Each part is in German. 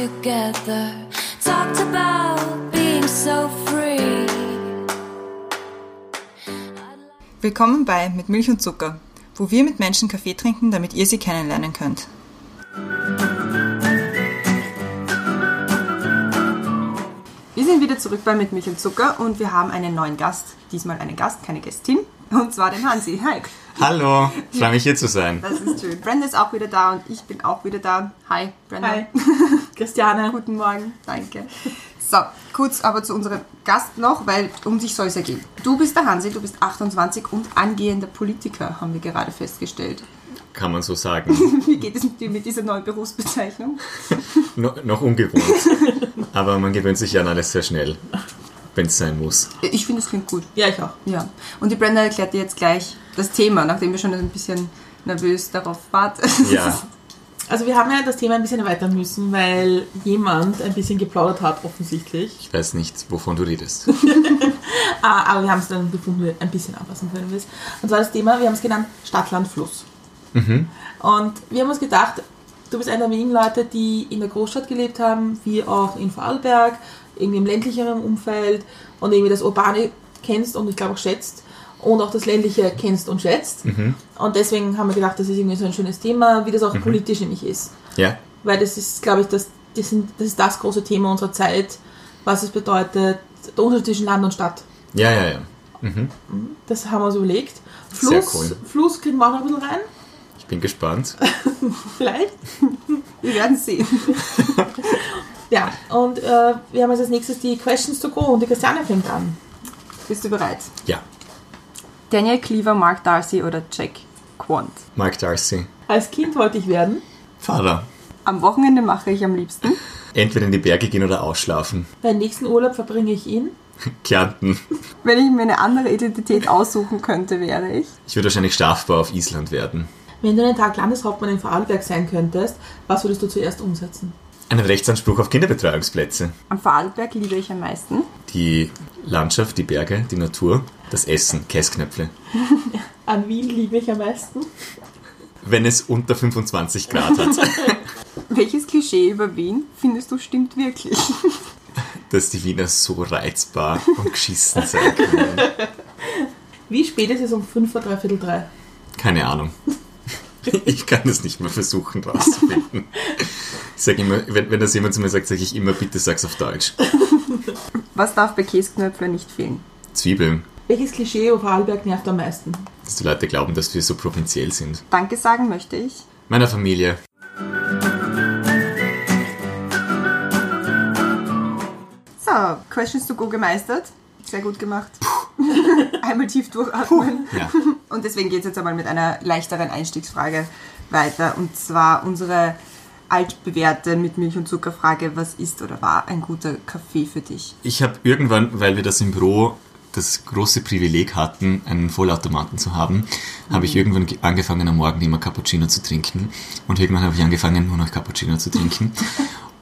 together. Talked about being so free. Willkommen bei Mit Milch und Zucker, wo wir mit Menschen Kaffee trinken, damit ihr sie kennenlernen könnt. Wir sind wieder zurück bei Mit Milch und Zucker und wir haben einen neuen Gast. Diesmal einen Gast, keine Gästin. Und zwar den Hansi. Hi. Hallo, freue mich hier zu sein. Das ist schön. Brenda ist auch wieder da und ich bin auch wieder da. Hi, Brenda. Hi. Christiane. Guten Morgen. Danke. So, kurz aber zu unserem Gast noch, weil um dich soll es ja gehen. Du bist der Hansi, du bist 28 und angehender Politiker, haben wir gerade festgestellt. Kann man so sagen. Wie geht es mit dir mit dieser neuen Berufsbezeichnung? no, noch ungewohnt. Aber man gewöhnt sich ja an alles sehr schnell, wenn es sein muss. Ich finde, es klingt gut. Ja, ich auch. Ja. Und die Brenda erklärt dir jetzt gleich das Thema, nachdem wir schon ein bisschen nervös darauf warten. Ja, Also wir haben ja das Thema ein bisschen erweitern müssen, weil jemand ein bisschen geplaudert hat, offensichtlich. ich weiß nicht, wovon du redest. Ah, aber wir haben es dann gefunden, ein bisschen anpassen können. wir es. Und zwar das Thema, wir haben es genannt Stadt, Land, Fluss. Und wir haben uns gedacht, du bist einer der wenigen Leute, die in der Großstadt gelebt haben, wie auch in Vorarlberg, irgendwie im ländlicheren Umfeld und irgendwie das Urbane kennst und ich glaube auch schätzt und auch das ländliche kennst und schätzt. Und deswegen haben wir gedacht, das ist irgendwie so ein schönes Thema, wie das auch politisch nämlich ist. Ja, Weil das ist, glaube ich, das, das, sind, das ist das große Thema unserer Zeit, was es bedeutet, der Unterschied zwischen Land und Stadt. ja, ja, ja. Das haben wir uns überlegt. Fluss, cool. Fluss kriegen wir auch noch ein bisschen rein, Ich bin gespannt. vielleicht. Wir werden sehen. Ja, und äh, wir haben jetzt als nächstes die Questions to go und die Christiane fängt an. Bist du bereit? Ja, Daniel Cleaver, Mark Darcy oder Jack Quant? Mark Darcy. Als Kind wollte ich werden. Fahrer. Am Wochenende mache ich am liebsten. Entweder in die Berge gehen oder ausschlafen. Meinen nächsten Urlaub verbringe ich in. Kärnten. Wenn ich mir eine andere Identität aussuchen könnte, wäre ich. Ich würde wahrscheinlich Strafbar auf Island werden. Wenn du einen Tag Landeshauptmann in Vorarlberg sein könntest, was würdest du zuerst umsetzen? Einen Rechtsanspruch auf Kinderbetreuungsplätze. Am Vorarlberg liebe ich am meisten. Die Landschaft, die Berge, die Natur, das Essen, Käsknöpfle. An Wien liebe ich am meisten. Wenn es unter 25 Grad hat. Welches Klischee über Wien findest du stimmt wirklich? dass die Wiener so reizbar und geschissen sein können. Wie spät ist es um 5 vor dreiviertel drei? Keine Ahnung. Ich kann das nicht mehr versuchen rauszufinden. Sag immer, wenn, wenn das jemand zu mir sagt, sage ich immer, bitte sag's auf Deutsch. Was darf bei Käsknöpfler nicht fehlen? Zwiebeln. Welches Klischee über Vorarlberg nervt am meisten? Dass die Leute glauben, dass wir so provinziell sind. Danke sagen möchte ich. Meiner Familie. So, Questions to go gemeistert. Sehr gut gemacht. Einmal tief durchatmen. Ja. Und deswegen geht es jetzt einmal mit einer leichteren Einstiegsfrage weiter. Und zwar unsere altbewährte mit Milch und Zucker Frage, was ist oder war ein guter Kaffee für dich? Ich habe irgendwann, weil wir das im Büro das große Privileg hatten, einen Vollautomaten zu haben, habe ich irgendwann ge- angefangen, am Morgen immer Cappuccino zu trinken. Und irgendwann habe ich angefangen, nur noch Cappuccino zu trinken.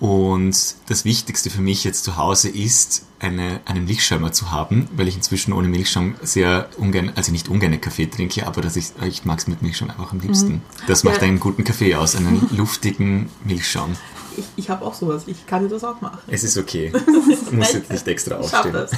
Und das Wichtigste für mich jetzt zu Hause ist, eine, einen Milchschäumer zu haben, weil ich inzwischen ohne Milchschaum sehr ungern, also nicht ungern Kaffee trinke, aber dass ich, ich mag es mit Milchschaum einfach am liebsten. Das macht Ja. einen guten Kaffee aus, einen luftigen Milchschaum. Ich, ich habe auch sowas. Ich kann dir das auch machen. Es ist okay. Muss jetzt nicht extra Ich aufstehen. das.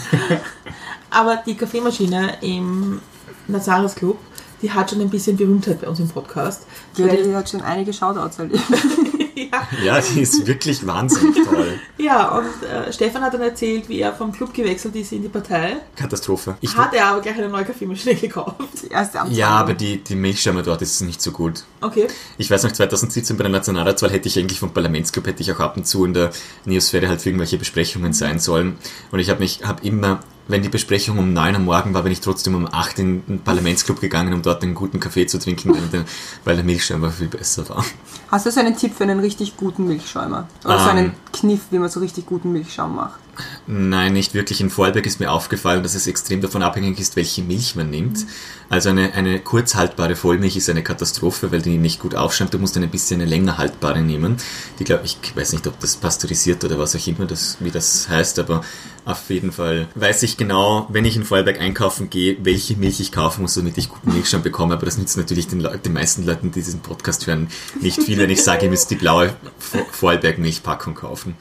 Aber die Kaffeemaschine im Nazaris Club, die hat schon ein bisschen Berühmtheit bei uns im Podcast. Die, die hat schon einige Shoutouts erlebt. ja, Ja, die ist wirklich wahnsinnig toll. ja, und äh, Stefan hat dann erzählt, wie er vom Club gewechselt ist in die Partei. Katastrophe. Ich, Hat er aber gleich eine neue Kaffeemaschine gekauft. Die erste Amtshandlung. ja, aber die, die Milchschäume dort ist nicht so gut. Okay. Ich weiß noch, 2017 bei der Nationalratswahl hätte ich eigentlich vom Parlamentsclub hätte ich auch ab und zu in der Neosphäre halt für irgendwelche Besprechungen sein sollen. Und ich habe mich, habe immer, wenn die Besprechung um 9 am Morgen war, bin ich trotzdem um 8 in den Parlamentsclub gegangen, um dort einen guten Kaffee zu trinken, weil der, weil der Milchschäumer viel besser war. Hast du so einen Tipp für einen richtig guten Milchschäumer? Oder so Ähm. einen Kniff, wie man so richtig guten Milchschaum macht? Nein, nicht wirklich. In Vorarlberg ist mir aufgefallen, dass es extrem davon abhängig ist, welche Milch man nimmt. Also eine, eine kurz haltbare Vollmilch ist eine Katastrophe, weil die nicht gut aufschäumt. Du musst ein bisschen eine länger haltbare nehmen. Die glaube ich, weiß nicht, ob das pasteurisiert oder was auch immer, das, wie das heißt, aber auf jeden Fall weiß ich genau, wenn ich in Vorarlberg einkaufen gehe, welche Milch ich kaufen muss, damit ich guten Milchschaum bekomme. Aber das nützt natürlich den, Leu- den meisten Leuten, die diesen Podcast hören, nicht viel, wenn ich sage, ihr müsst die blaue Vor- Vorarlberg-Milchpackung kaufen.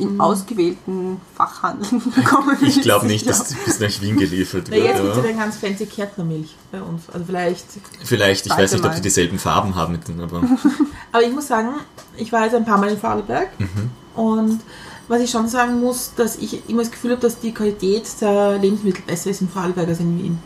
In ausgewählten Fachhandeln bekommen Ich glaube nicht, dass das bis nach Wien geliefert Na, jetzt wird. gibt es ja dann ganz fancy Kärntnermilch bei uns. Also vielleicht. Vielleicht, ich weiß nicht, ob mal. die dieselben Farben haben, mit denen, aber Aber ich muss sagen, ich war jetzt ein paar Mal in Vorarlberg und was ich schon sagen muss, dass ich immer das Gefühl habe, dass die Qualität der Lebensmittel besser ist in Vorarlberg als in Wien.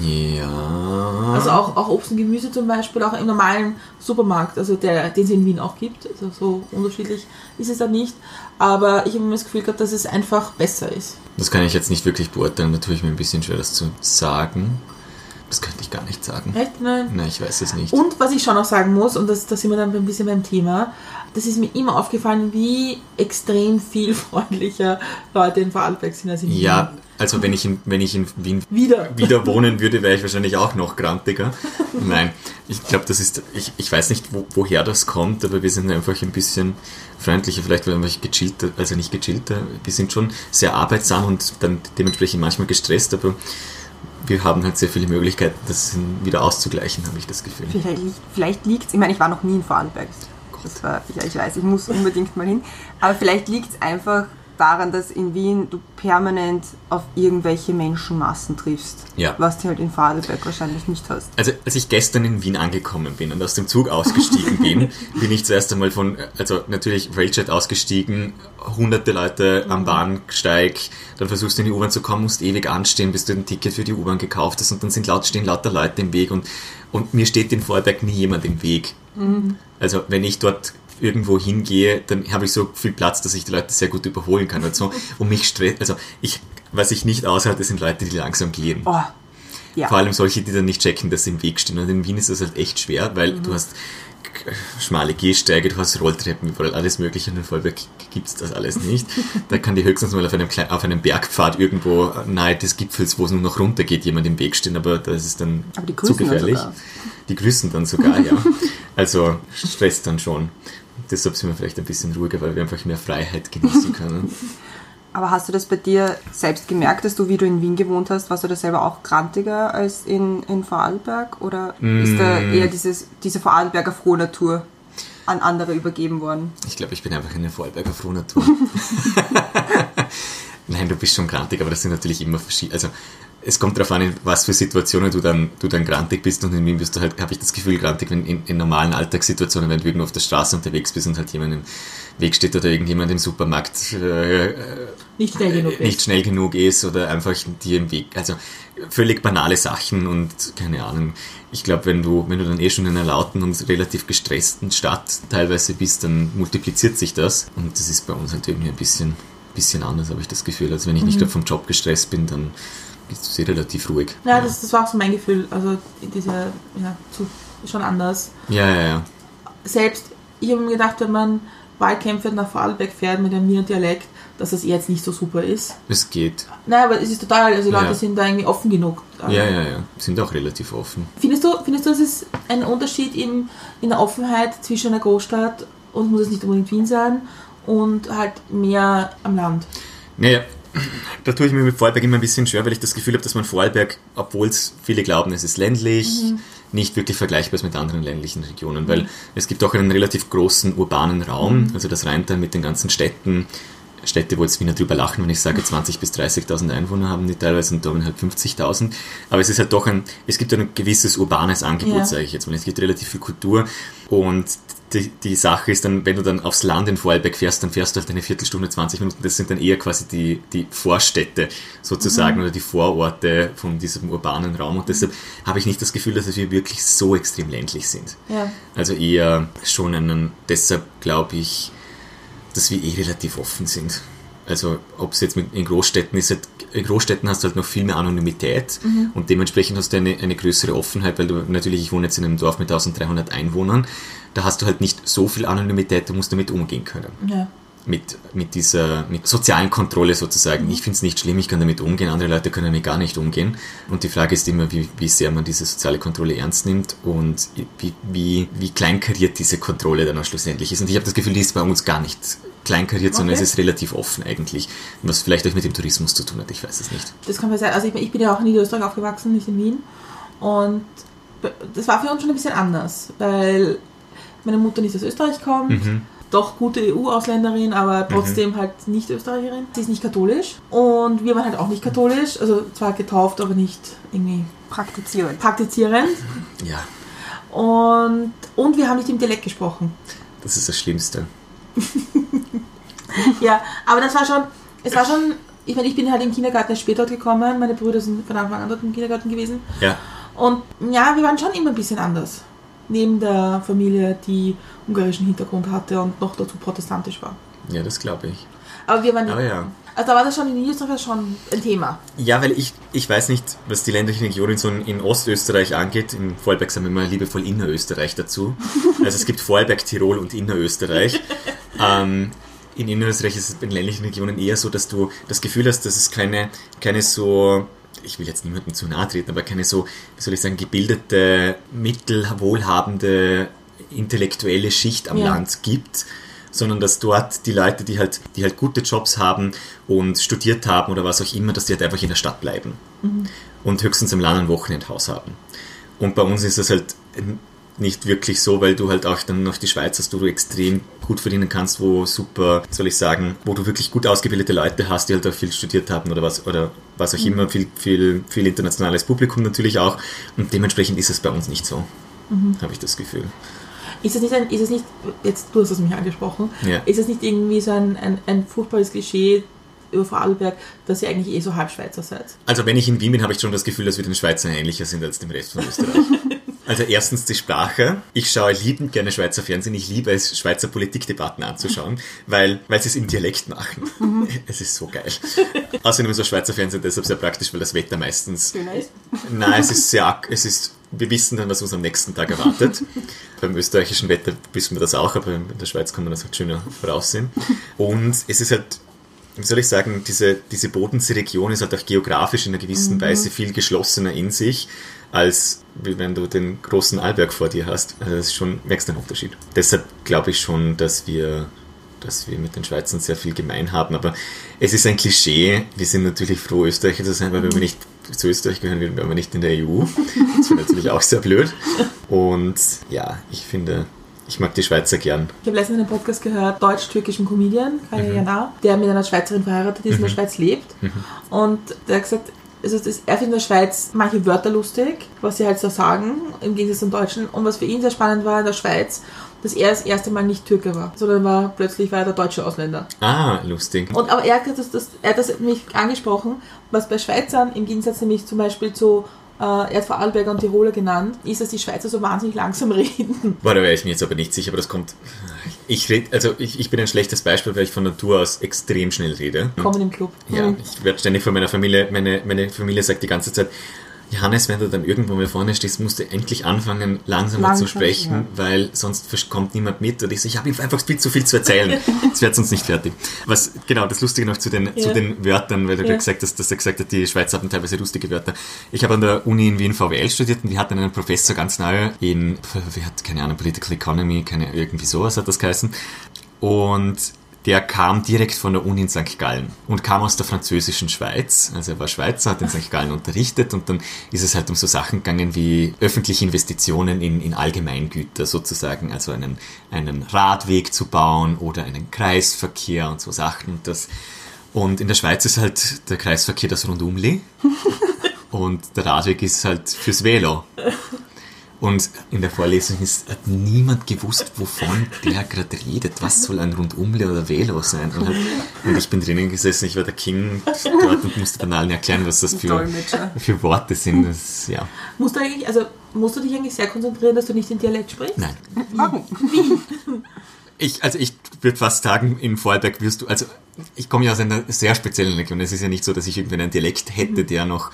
Ja. Also auch, auch Obst und Gemüse zum Beispiel, auch im normalen Supermarkt, also der, den es in Wien auch gibt. Also so unterschiedlich ist es dann nicht. Aber ich habe immer das Gefühl gehabt, dass es einfach besser ist. Das kann ich jetzt nicht wirklich beurteilen, da tue ich mir ein bisschen schwer, das zu sagen. Das könnte ich gar nicht sagen. Echt? Nein. Nein, ich weiß es nicht. Und was ich schon noch sagen muss, und das, da sind wir dann ein bisschen beim Thema, das ist mir immer aufgefallen, wie extrem viel freundlicher Leute in Vorarlberg sind als in Ja, Wien. Also wenn ich in, wenn ich in Wien Wieder. wieder wohnen würde, wäre ich wahrscheinlich auch noch grantiger. Nein, ich glaube, das ist, ich, ich weiß nicht, wo, woher das kommt, aber wir sind einfach ein bisschen freundlicher, vielleicht weil wir gechillter, also nicht gechillter, wir sind schon sehr arbeitsam und dann dementsprechend manchmal gestresst, aber wir haben halt sehr viele Möglichkeiten, das wieder auszugleichen, habe ich das Gefühl. Vielleicht, liegt- vielleicht liegt es, ich meine, ich war noch nie in Vorarlberg. Das war, ja, ich weiß, ich muss unbedingt mal hin. Aber vielleicht liegt es einfach daran, dass in Wien du permanent auf irgendwelche Menschenmassen triffst. Ja. Was du halt in Vorarlberg wahrscheinlich nicht hast. Also als ich gestern in Wien angekommen bin und aus dem Zug ausgestiegen bin, bin ich zuerst einmal von, also natürlich Railjet ausgestiegen, hunderte Leute am Bahnsteig, dann versuchst du in die U-Bahn zu kommen, musst ewig anstehen, bis du ein Ticket für die U-Bahn gekauft hast und dann sind laut, stehen lauter Leute im Weg und, und mir steht in Vorarlberg nie jemand im Weg. Also wenn ich dort irgendwo hingehe, dann habe ich so viel Platz, dass ich die Leute sehr gut überholen kann und so. Und mich stresst, also ich, was ich nicht aushalte, sind Leute, die langsam gehen. Oh, ja. Vor allem solche, die dann nicht checken, dass sie im Weg stehen. Und in Wien ist das halt echt schwer, weil du hast schmale Gehsteige, du hast Rolltreppen, überall alles mögliche und in Vollberg gibt es das alles nicht. Da kann dir höchstens mal auf einem, kleinen, auf einem Bergpfad irgendwo nahe des Gipfels, wo es nur noch runter geht, jemand im Weg stehen, aber das ist dann die zu dann gefährlich. sogar. Die grüßen dann sogar, ja. Also stresst dann schon. Deshalb sind wir vielleicht ein bisschen ruhiger, weil wir einfach mehr Freiheit genießen können. Aber hast du das bei dir selbst gemerkt, dass du, wie du in Wien gewohnt hast, warst du da selber auch grantiger als in, in Vorarlberg? Oder ist da Mm. eher dieses, diese Vorarlberger Frohnatur an andere übergeben worden? Ich glaube, ich bin einfach eine Vorarlberger Frohnatur. Nein, du bist schon grantig, aber das sind natürlich immer verschiedene. Also es kommt darauf an, in was für Situationen du dann, du dann grantig bist und in Wien bist du halt, habe ich das Gefühl, grantig, wenn in, in normalen Alltagssituationen, wenn du irgendwo auf der Straße unterwegs bist und halt jemand im Weg steht oder irgendjemand im Supermarkt äh, Nicht schnell genug nicht ist. schnell genug ist oder einfach dir im Weg. Also völlig banale Sachen und keine Ahnung. Ich glaube, wenn du, wenn du dann eh schon in einer lauten und relativ gestressten Stadt teilweise bist, dann multipliziert sich das. Und das ist bei uns halt irgendwie ein bisschen, bisschen anders, habe ich das Gefühl. Also wenn ich nicht gerade vom Job gestresst bin, dann ist es eh relativ ruhig. Ja, das, das war auch so mein Gefühl. Also diese, ja, zu, schon anders. ja, ja. ja. Selbst, ich habe mir gedacht, wenn man Wahlkämpfe nach Vorarlberg fährt mit einem Wiener Dialekt, dass das jetzt nicht so super ist. Es geht. Nein, aber es ist total, also die Leute Ja. sind da irgendwie offen genug. Ja, ja, ja. Sind auch relativ offen. Findest du, findest du, es ist ein Unterschied in, in der Offenheit zwischen einer Großstadt und muss es nicht unbedingt Wien sein und halt mehr am Land? Naja, da tue ich mir mit Vorarlberg immer ein bisschen schwer, weil ich das Gefühl habe, dass man Vorarlberg, obwohl es viele glauben, es ist ländlich, nicht wirklich vergleichbar ist mit anderen ländlichen Regionen, weil es gibt auch einen relativ großen urbanen Raum, also das Rheintal mit den ganzen Städten, Städte, wo jetzt Wiener drüber lachen, wenn ich sage 20.000 bis 30.000 Einwohner haben die teilweise und Dortmund halt 50.000. Aber es ist halt doch ein, es gibt ein gewisses urbanes Angebot, Ja. sage ich jetzt mal. Es gibt relativ viel Kultur und die, die Sache ist dann, wenn du dann aufs Land in Vorarlberg fährst, dann fährst du halt eine Viertelstunde, 20 Minuten. Das sind dann eher quasi die, die Vorstädte sozusagen oder die Vororte von diesem urbanen Raum. Und deshalb habe ich nicht das Gefühl, dass wir wirklich so extrem ländlich sind. Ja. Also eher schon einen, deshalb glaube ich, dass wir eh relativ offen sind. Also ob es jetzt mit, in Großstädten ist, halt, in Großstädten hast du halt noch viel mehr Anonymität und dementsprechend hast du eine, eine größere Offenheit, weil du natürlich, ich wohne jetzt in einem Dorf mit 1300 Einwohnern, da hast du halt nicht so viel Anonymität, du musst damit umgehen können. ja. Mit, mit dieser mit sozialen Kontrolle sozusagen. Ich finde es nicht schlimm, ich kann damit umgehen, andere Leute können damit gar nicht umgehen. Und die Frage ist immer, wie, wie sehr man diese soziale Kontrolle ernst nimmt und wie, wie, wie kleinkariert diese Kontrolle dann auch schlussendlich ist. Und ich habe das Gefühl, die ist bei uns gar nicht kleinkariert, sondern Okay. es ist relativ offen eigentlich. Was vielleicht auch mit dem Tourismus zu tun hat, ich weiß es nicht. Das kann man sein. Also ich, ich bin ja auch in Niederösterreich aufgewachsen, nicht in Wien. Und das war für uns schon ein bisschen anders, weil meine Mutter nicht aus Österreich kommt, Mhm. Doch gute EU-Ausländerin, aber trotzdem halt nicht Österreicherin. Sie ist nicht katholisch und wir waren halt auch nicht katholisch, also zwar getauft, aber nicht irgendwie Praktizieren. praktizierend. Ja, Und, und wir haben nicht im Dialekt gesprochen. das ist das Schlimmste. Ja, aber das war schon, es war schon, ich meine, ich bin halt im Kindergarten erst später dort gekommen, meine Brüder sind von Anfang an dort im Kindergarten gewesen. Ja, Und ja, wir waren schon immer ein bisschen anders. Neben der Familie, die ungarischen Hintergrund hatte und noch dazu protestantisch war. ja, das glaube ich. Aber wir waren. Aber ja. Also da war das schon in Niederösterreich schon ein Thema. Ja, weil ich, ich weiß nicht, was die ländlichen Regionen so in Ostösterreich angeht. In Vorarlberg sagen wir immer liebevoll Innerösterreich dazu. Also es gibt Vorarlberg, Tirol und Innerösterreich. ähm, in Innerösterreich ist es in ländlichen Regionen eher so, dass du das Gefühl hast, dass es keine, keine so, ich will jetzt niemandem zu nahe treten, aber keine so, wie soll ich sagen, gebildete, mittelwohlhabende, intellektuelle Schicht am Ja. Land gibt, sondern dass dort die Leute, die halt, die halt gute Jobs haben und studiert haben oder was auch immer, dass die halt einfach in der Stadt bleiben und höchstens am Land ein Wochenendhaus haben. Und bei uns ist das halt nicht wirklich so, weil du halt auch dann noch die Schweiz hast, wo du extrem gut verdienen kannst, wo super, soll ich sagen, wo du wirklich gut ausgebildete Leute hast, die halt auch viel studiert haben oder was oder was auch immer, viel, viel, viel internationales Publikum natürlich auch. Und dementsprechend ist es bei uns nicht so, habe ich das Gefühl. Ist es nicht ein, ist es nicht, jetzt du hast es mich angesprochen, Ja. ist es nicht irgendwie so ein, ein, ein furchtbares Klischee über Vorarlberg, dass ihr eigentlich eh so halb Schweizer seid? Also wenn ich in Wien bin, habe ich schon das Gefühl, dass wir den Schweizern ähnlicher sind als dem Rest von Österreich. Also erstens die Sprache. Ich schaue liebend gerne Schweizer Fernsehen. Ich liebe es, Schweizer Politikdebatten anzuschauen, weil, weil sie es im Dialekt machen. Es ist so geil. Außerdem ist das Schweizer Fernsehen deshalb sehr praktisch, weil das Wetter meistens... Ist. Nein, es ist sehr... Es ist, wir wissen dann, was uns am nächsten Tag erwartet. Beim österreichischen Wetter wissen wir das auch, aber in der Schweiz kann man das halt schöner voraussehen. Und es ist halt wie soll ich sagen, diese, diese Bodenseeregion ist halt auch geografisch in einer gewissen Weise viel geschlossener in sich, als wenn du den großen Arlberg vor dir hast. Also das ist schon, merkst du einen Unterschied. Deshalb glaube ich schon, dass wir, dass wir mit den Schweizern sehr viel gemein haben. Aber es ist ein Klischee. Wir sind natürlich froh, Österreicher zu sein, weil wenn wir nicht zu Österreich gehören würden, wären wir nicht in der EU. Das wäre natürlich auch sehr blöd. Und ja, ich finde, ich mag die Schweizer gern. Ich habe letztens einen Podcast gehört, deutsch-türkischen Comedian, Kaya Mhm. Jana, der mit einer Schweizerin verheiratet ist, in der Schweiz lebt. Mhm. Und der hat gesagt, also das, er findet in der Schweiz manche Wörter lustig, was sie halt so sagen, im Gegensatz zum Deutschen. Und was für ihn sehr spannend war in der Schweiz, dass er das erste Mal nicht Türke war, sondern war plötzlich war er der deutsche Ausländer. Ah, lustig. Und aber er hat, das, das, er hat das nämlich angesprochen, was bei Schweizern im Gegensatz nämlich zum Beispiel zu, er hat Vorarlberger und Tiroler genannt, ist, dass die Schweizer so wahnsinnig langsam reden. Boah, da wäre ich mir jetzt aber nicht sicher, aber das kommt. Ich red, also ich, ich bin ein schlechtes Beispiel, weil ich von Natur aus extrem schnell rede. Kommen im Club. Ja, Mhm. ich werde ständig von meiner Familie, meine, meine Familie sagt die ganze Zeit, Johannes, wenn du dann irgendwo mal vorne stehst, musst du endlich anfangen, langsamer Langsam, zu sprechen, weil sonst kommt niemand mit. Und ich so, ich habe ihm einfach viel zu viel zu erzählen. Jetzt wird sonst nicht fertig. Was, genau, das Lustige noch zu den, Ja. zu den Wörtern, weil du Ja. gesagt hast, dass er gesagt hat, die Schweizer haben teilweise lustige Wörter. Ich habe an der Uni in Wien VWL studiert und wir hatten einen Professor ganz neu in, wer hat, keine Ahnung, Political Economy, keine, irgendwie sowas hat das geheißen. Und der kam direkt von der Uni in St. Gallen und kam aus der französischen Schweiz. Also er war Schweizer, hat in St. Gallen unterrichtet und dann ist es halt um so Sachen gegangen wie öffentliche Investitionen in, in Allgemeingüter sozusagen, also einen, einen Radweg zu bauen oder einen Kreisverkehr und so Sachen. Und, das, und in der Schweiz ist halt der Kreisverkehr das Rundumli und der Radweg ist halt fürs Velo. Und in der Vorlesung ist, hat niemand gewusst, wovon der gerade redet. Was soll ein Rundumle oder Velo sein? Und, halt, und ich bin drinnen gesessen, ich war der King dort und musste dann allen erklären, was das für, für Worte sind. Das, ja. Musst du eigentlich, also musst du dich eigentlich sehr konzentrieren, dass du nicht den Dialekt sprichst? Nein. Warum? Ich, also ich würde fast sagen, in Vorarlberg wirst du, also ich komme ja aus einer sehr speziellen Region. Es ist ja nicht so, dass ich irgendwie einen Dialekt hätte, der noch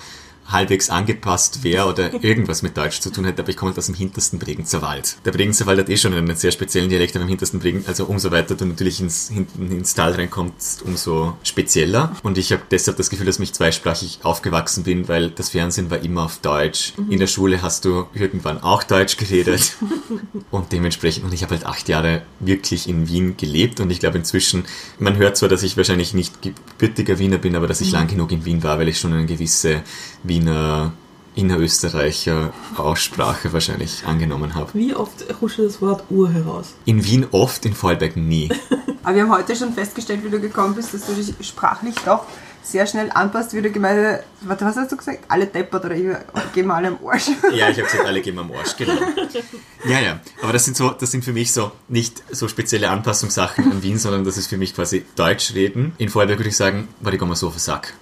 halbwegs angepasst wäre oder irgendwas mit Deutsch zu tun hätte, aber ich komme halt aus dem hintersten Bregenzer Wald. Der Bregenzer Wald hat eh schon einen sehr speziellen Dialekt, aber im hintersten Bregen, also umso weiter du natürlich ins, hinten ins Tal reinkommst, umso spezieller. Und ich habe deshalb das Gefühl, dass ich zweisprachig aufgewachsen bin, weil das Fernsehen war immer auf Deutsch. In der Schule hast du irgendwann auch Deutsch geredet. und dementsprechend, und ich habe halt acht Jahre wirklich in Wien gelebt und ich glaube inzwischen, man hört zwar, dass ich wahrscheinlich nicht gebürtiger Wiener bin, aber dass ich lang genug in Wien war, weil ich schon eine gewisse Wiener Innerösterreicher Aussprache wahrscheinlich angenommen habe. Wie oft rutscht das Wort Uhr heraus? In Wien oft, in Vorarlberg nie. Aber wir haben heute schon festgestellt, wie du gekommen bist, dass du dich sprachlich doch sehr schnell anpasst, wie du gemeint hast. Warte, was hast du gesagt? Alle deppert oder ich, gehen wir alle am Arsch. Ja, ich habe gesagt, alle gehen am Arsch, genau. Ja, ja. Aber das sind so, das sind für mich so nicht so spezielle Anpassungssachen an Wien, sondern das ist für mich quasi Deutsch reden. In Vorarlberg würde ich sagen, warte, ich mal so auf den Sack.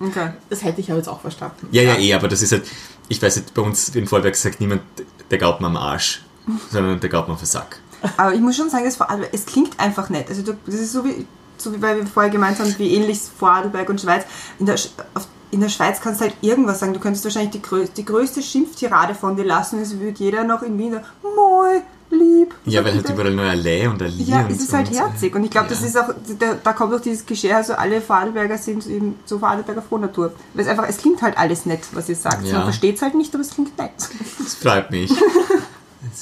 Okay. Das hätte ich aber jetzt auch verstanden. Ja, ja, eh, aber das ist halt, ich weiß nicht, bei uns in Vorarlberg sagt niemand, der gaut mir am Arsch, sondern der gaut mir auf den Sack. Aber ich muss schon sagen, das Vorarlberg, es klingt einfach nett. Also du, das ist so wie, so wie weil wir vorher gemeint haben, wie ähnlich Vorarlberg und Schweiz. In der, auf, in der Schweiz kannst du halt irgendwas sagen. Du könntest wahrscheinlich die, grö die größte Schimpftirade von dir lassen. Es würde jeder noch in Wien sagen, moi, lieb. Ja, weil halt überall nur Lä und ein Li Ja, und es ist halt und, herzig. Und ich glaube, ja. das ist auch, da, da kommt auch dieses Klischee, also alle Vorarlberger sind eben so Vorarlberger Frohnatur. Weil es einfach, es klingt halt alles nett, was ihr sagt. Ja. Man versteht es halt nicht, aber es klingt nett. Das freut mich.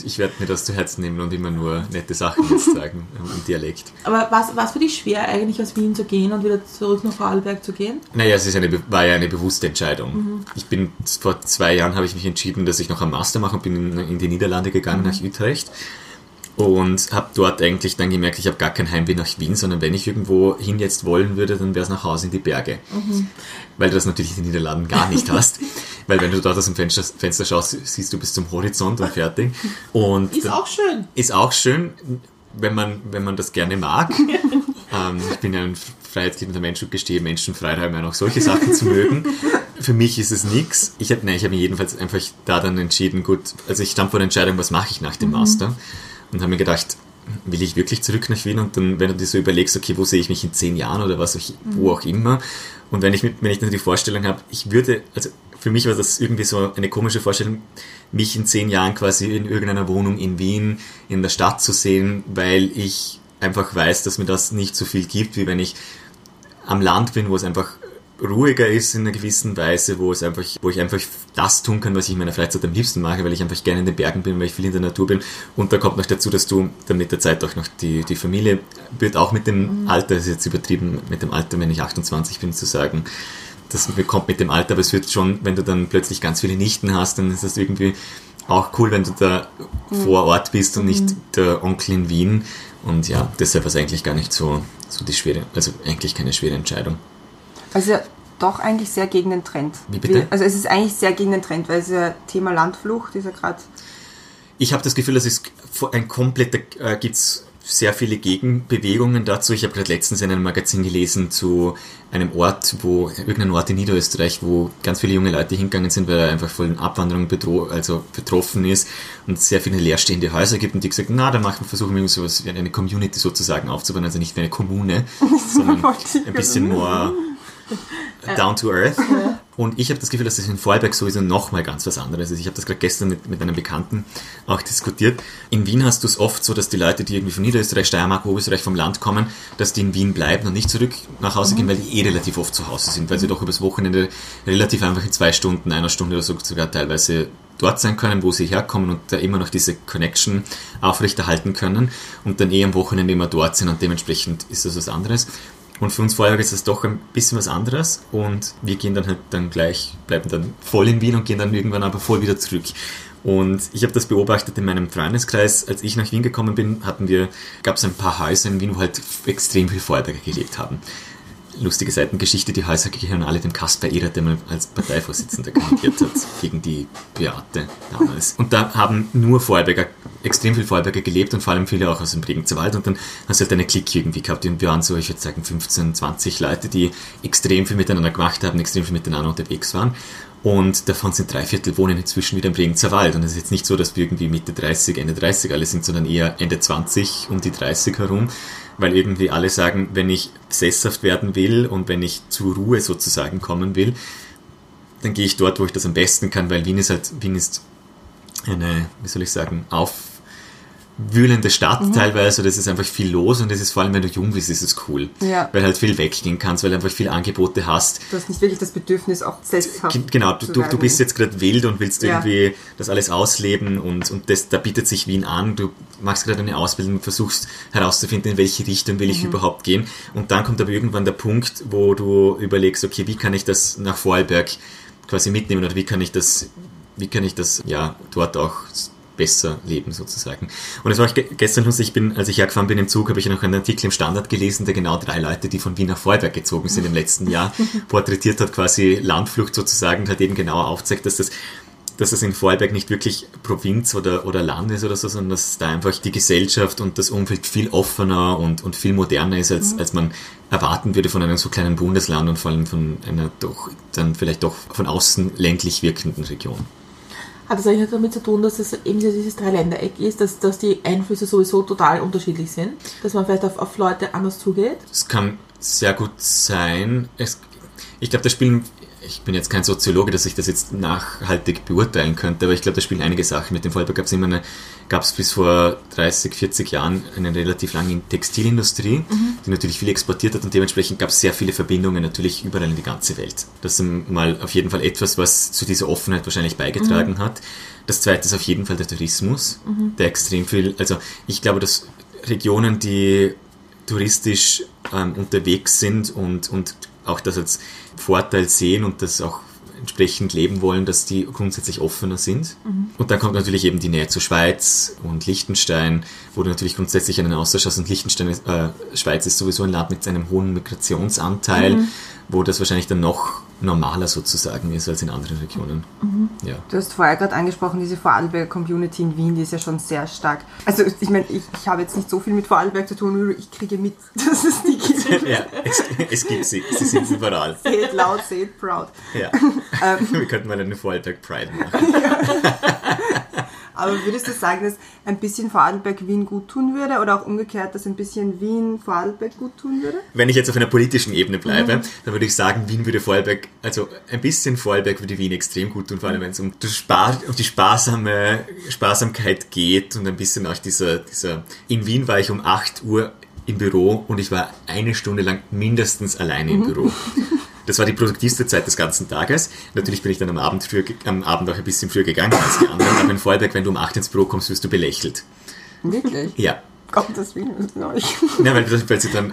Ich werde mir das zu Herzen nehmen und immer nur nette Sachen jetzt sagen im Dialekt. Aber war es für dich schwer, eigentlich aus Wien zu gehen und wieder zurück nach Vorarlberg zu gehen? Naja, es ist eine, war ja eine bewusste Entscheidung. Ich bin vor zwei Jahren habe ich mich entschieden, dass ich noch einen Master mache und bin in, in die Niederlande gegangen, nach Utrecht. Und habe dort eigentlich dann gemerkt, ich habe gar kein Heimweh nach Wien, sondern wenn ich irgendwo hin jetzt wollen würde, dann wäre es nach Hause in die Berge. Weil du das natürlich in den Niederlanden gar nicht hast. Weil wenn du dort aus dem Fenster, Fenster schaust, siehst du bis zum Horizont und fertig. Und Ist auch schön. ist auch schön, wenn man, wenn man das gerne mag. ähm, ich bin ja ein freiheitsliebender Mensch und gestehe Menschen Freiräume auch solche Sachen zu mögen. Für mich ist es nichts. Ich habe hab mich jedenfalls einfach da dann entschieden, gut, also ich stand vor der Entscheidung, was mache ich nach dem Master und habe mir gedacht, will ich wirklich zurück nach Wien? Und dann, wenn du dir so überlegst, okay, wo sehe ich mich in zehn Jahren oder was, wo auch immer. Und wenn ich, mit, wenn ich dann die Vorstellung habe, ich würde, also für mich war das irgendwie so eine komische Vorstellung, mich in zehn Jahren quasi in irgendeiner Wohnung in Wien, in der Stadt zu sehen, weil ich einfach weiß, dass mir das nicht so viel gibt, wie wenn ich am Land bin, wo es einfach ruhiger ist in einer gewissen Weise, wo es einfach, wo ich einfach das tun kann, was ich in meiner Freizeit am liebsten mache, weil ich einfach gerne in den Bergen bin, weil ich viel in der Natur bin. Und da kommt noch dazu, dass du dann mit der Zeit auch noch die, die Familie wird auch mit dem Alter, das ist jetzt übertrieben, mit dem Alter, wenn ich 28 bin, zu sagen, das kommt mit dem Alter, aber es wird schon, wenn du dann plötzlich ganz viele Nichten hast, dann ist das irgendwie auch cool, wenn du da vor Ort bist und nicht der Onkel in Wien. Und ja, deshalb war es eigentlich gar nicht so, so die schwere, also eigentlich keine schwere Entscheidung. Also doch eigentlich sehr gegen den Trend. Wie bitte? Also es ist eigentlich sehr gegen den Trend, weil es ja Thema Landflucht ist ja gerade. Ich habe das Gefühl, dass es ein kompletter, äh, gibt's sehr viele Gegenbewegungen dazu. Ich habe gerade letztens in einem Magazin gelesen zu einem Ort, wo, irgendein Ort in Niederösterreich, wo ganz viele junge Leute hingegangen sind, weil er einfach von Abwanderung bedro also betroffen ist und es sehr viele leerstehende Häuser gibt und die gesagt, na, dann machen, versuchen wir sowas wie eine Community sozusagen aufzubauen, also nicht wie eine Kommune, sondern ein bisschen more down to earth. Und ich habe das Gefühl, dass das in Vorarlberg sowieso nochmal ganz was anderes ist. Ich habe das gerade gestern mit, mit einem Bekannten auch diskutiert. In Wien hast du es oft so, dass die Leute, die irgendwie von Niederösterreich, Steiermark, Oberösterreich vom Land kommen, dass die in Wien bleiben und nicht zurück nach Hause gehen, weil die eh relativ oft zu Hause sind, weil sie doch übers Wochenende relativ einfach in zwei Stunden, einer Stunde oder so sogar teilweise dort sein können, wo sie herkommen und da immer noch diese Connection aufrechterhalten können und dann eh am Wochenende immer dort sind und dementsprechend ist das was anderes. Und für uns Vorarlberg ist das doch ein bisschen was anderes und wir gehen dann halt dann gleich, bleiben dann voll in Wien und gehen dann irgendwann aber voll wieder zurück. Und ich habe das beobachtet in meinem Freundeskreis. Als ich nach Wien gekommen bin, hatten wir, gab es ein paar Häuser in Wien, wo halt extrem viele Vorarlberger gelebt haben. Lustige Seitengeschichte, die Häuser gehören alle dem Kaspar Eder, der mal als Parteivorsitzender kandidiert hat gegen die Beate damals. Und da haben nur Vorarlberger, extrem viele Vorarlberger gelebt und vor allem viele auch aus dem Bregenzer Wald und dann hast du halt eine Clique irgendwie gehabt und wir waren so, ich würde sagen 15, 20 Leute, die extrem viel miteinander gemacht haben, extrem viel miteinander unterwegs waren. Und davon sind drei Viertel wohnen inzwischen wieder im Bregenzer Wald. Und es ist jetzt nicht so, dass wir irgendwie Mitte 30, Ende 30 alle sind, sondern eher Ende 20, um die 30 herum. Weil irgendwie alle sagen, wenn ich sesshaft werden will und wenn ich zur Ruhe sozusagen kommen will, dann gehe ich dort, wo ich das am besten kann, weil Wien ist halt, Wien ist eine, wie soll ich sagen, aufwühlende Stadt Mhm. teilweise. Das ist einfach viel los und es ist vor allem, wenn du jung bist, ist es cool. Ja. Weil halt viel weggehen kannst, weil du einfach viele Angebote hast. Du hast nicht wirklich das Bedürfnis, auch selbsthaft Ge- Genau, du, du, du bist jetzt gerade wild und willst Ja. irgendwie das alles ausleben und, und das, da bietet sich Wien an. Du machst gerade eine Ausbildung und versuchst herauszufinden, in welche Richtung will Mhm. ich überhaupt gehen. Und dann kommt aber irgendwann der Punkt, wo du überlegst, okay, wie kann ich das nach Vorarlberg quasi mitnehmen oder wie kann ich das, wie kann ich das ja dort auch besser leben sozusagen. Und es war ge- gestern lustig, ich bin, als ich hergefahren bin im Zug, habe ich noch einen Artikel im Standard gelesen, der genau drei Leute, die von Wien nach Vorarlberg gezogen sind im letzten Jahr, porträtiert hat, quasi Landflucht sozusagen, hat eben genau aufgezeigt, dass das dass das in Vorarlberg nicht wirklich Provinz oder, oder Land ist oder so, sondern dass da einfach die Gesellschaft und das Umfeld viel offener und, und viel moderner ist, als, als man erwarten würde von einem so kleinen Bundesland und vor allem von einer doch dann vielleicht doch von außen ländlich wirkenden Region. Hat das eigentlich damit zu tun, dass es eben dieses Dreiländereck ist, dass, dass die Einflüsse sowieso total unterschiedlich sind? Dass man vielleicht auf, auf Leute anders zugeht? Es kann sehr gut sein. Es, ich glaube, da spielen, ich bin jetzt kein Soziologe, dass ich das jetzt nachhaltig beurteilen könnte, aber ich glaube, da spielen einige Sachen mit dem Vorarlberg. Gab es immer eine, gab es bis vor 30, 40 Jahren eine relativ lange Textilindustrie, die natürlich viel exportiert hat und dementsprechend gab es sehr viele Verbindungen natürlich überall in die ganze Welt. Das ist mal auf jeden Fall etwas, was zu dieser Offenheit wahrscheinlich beigetragen hat. Das zweite ist auf jeden Fall der Tourismus, der extrem viel, also ich glaube, dass Regionen, die touristisch ähm, unterwegs sind und, und auch das als Vorteil sehen und das auch entsprechend leben wollen, dass die grundsätzlich offener sind. Und dann kommt natürlich eben die Nähe zur Schweiz und Liechtenstein, wo du natürlich grundsätzlich einen Austausch hast. Und Liechtenstein, ist, äh, Schweiz ist sowieso ein Land mit einem hohen Migrationsanteil, wo das wahrscheinlich dann noch normaler sozusagen ist als in anderen Regionen. Ja. Du hast vorher gerade angesprochen, diese Vorarlberger Community in Wien, die ist ja schon sehr stark. Also ich meine, ich, ich habe jetzt nicht so viel mit Vorarlberg zu tun, nur ich kriege mit, dass es die gibt. ja, es, es gibt sie. Sie sind überall. Seht laut, seht proud. Ja. Ähm. Wir könnten mal eine Vorarlberg Pride machen. Aber würdest du sagen, dass ein bisschen Vorarlberg Wien gut tun würde oder auch umgekehrt, dass ein bisschen Wien Vorarlberg gut tun würde? Wenn ich jetzt auf einer politischen Ebene bleibe, dann würde ich sagen, Wien würde Vorarlberg, also ein bisschen Vorarlberg würde Wien extrem gut tun, vor allem wenn es um, um die sparsame Sparsamkeit geht und ein bisschen auch dieser, dieser, in Wien war ich um 8 Uhr im Büro und ich war eine Stunde lang mindestens alleine im Büro. Das war die produktivste Zeit des ganzen Tages. Natürlich bin ich dann am Abend, früher, am Abend auch ein bisschen früher gegangen als die anderen, aber in Vorarlberg, wenn du um 8 ins Büro kommst, wirst du belächelt. Wirklich? Ja, Gottes Willen müssen euch. ja, weil, weil sie dann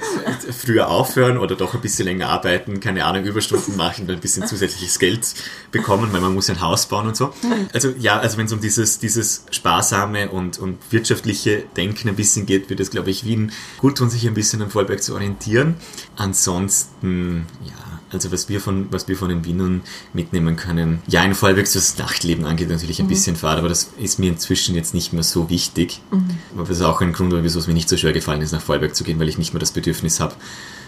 früher aufhören oder doch ein bisschen länger arbeiten, keine Ahnung, Überstunden machen und ein bisschen zusätzliches Geld bekommen, weil man muss ein Haus bauen und so. Also ja, also wenn es um dieses, dieses sparsame und, und wirtschaftliche Denken ein bisschen geht, wird es, glaube ich, Wien gut tun, sich ein bisschen an Vollberg zu orientieren. Ansonsten, ja, also was wir von, was wir von den Wienern mitnehmen können. Ja, in was das Nachtleben angeht, natürlich ein bisschen fad, aber das ist mir inzwischen jetzt nicht mehr so wichtig. Aber das ist auch ein Grund, wieso es mir nicht so schwer gefallen ist, nach Vollberg zu gehen, weil ich nicht mehr das Bedürfnis habe,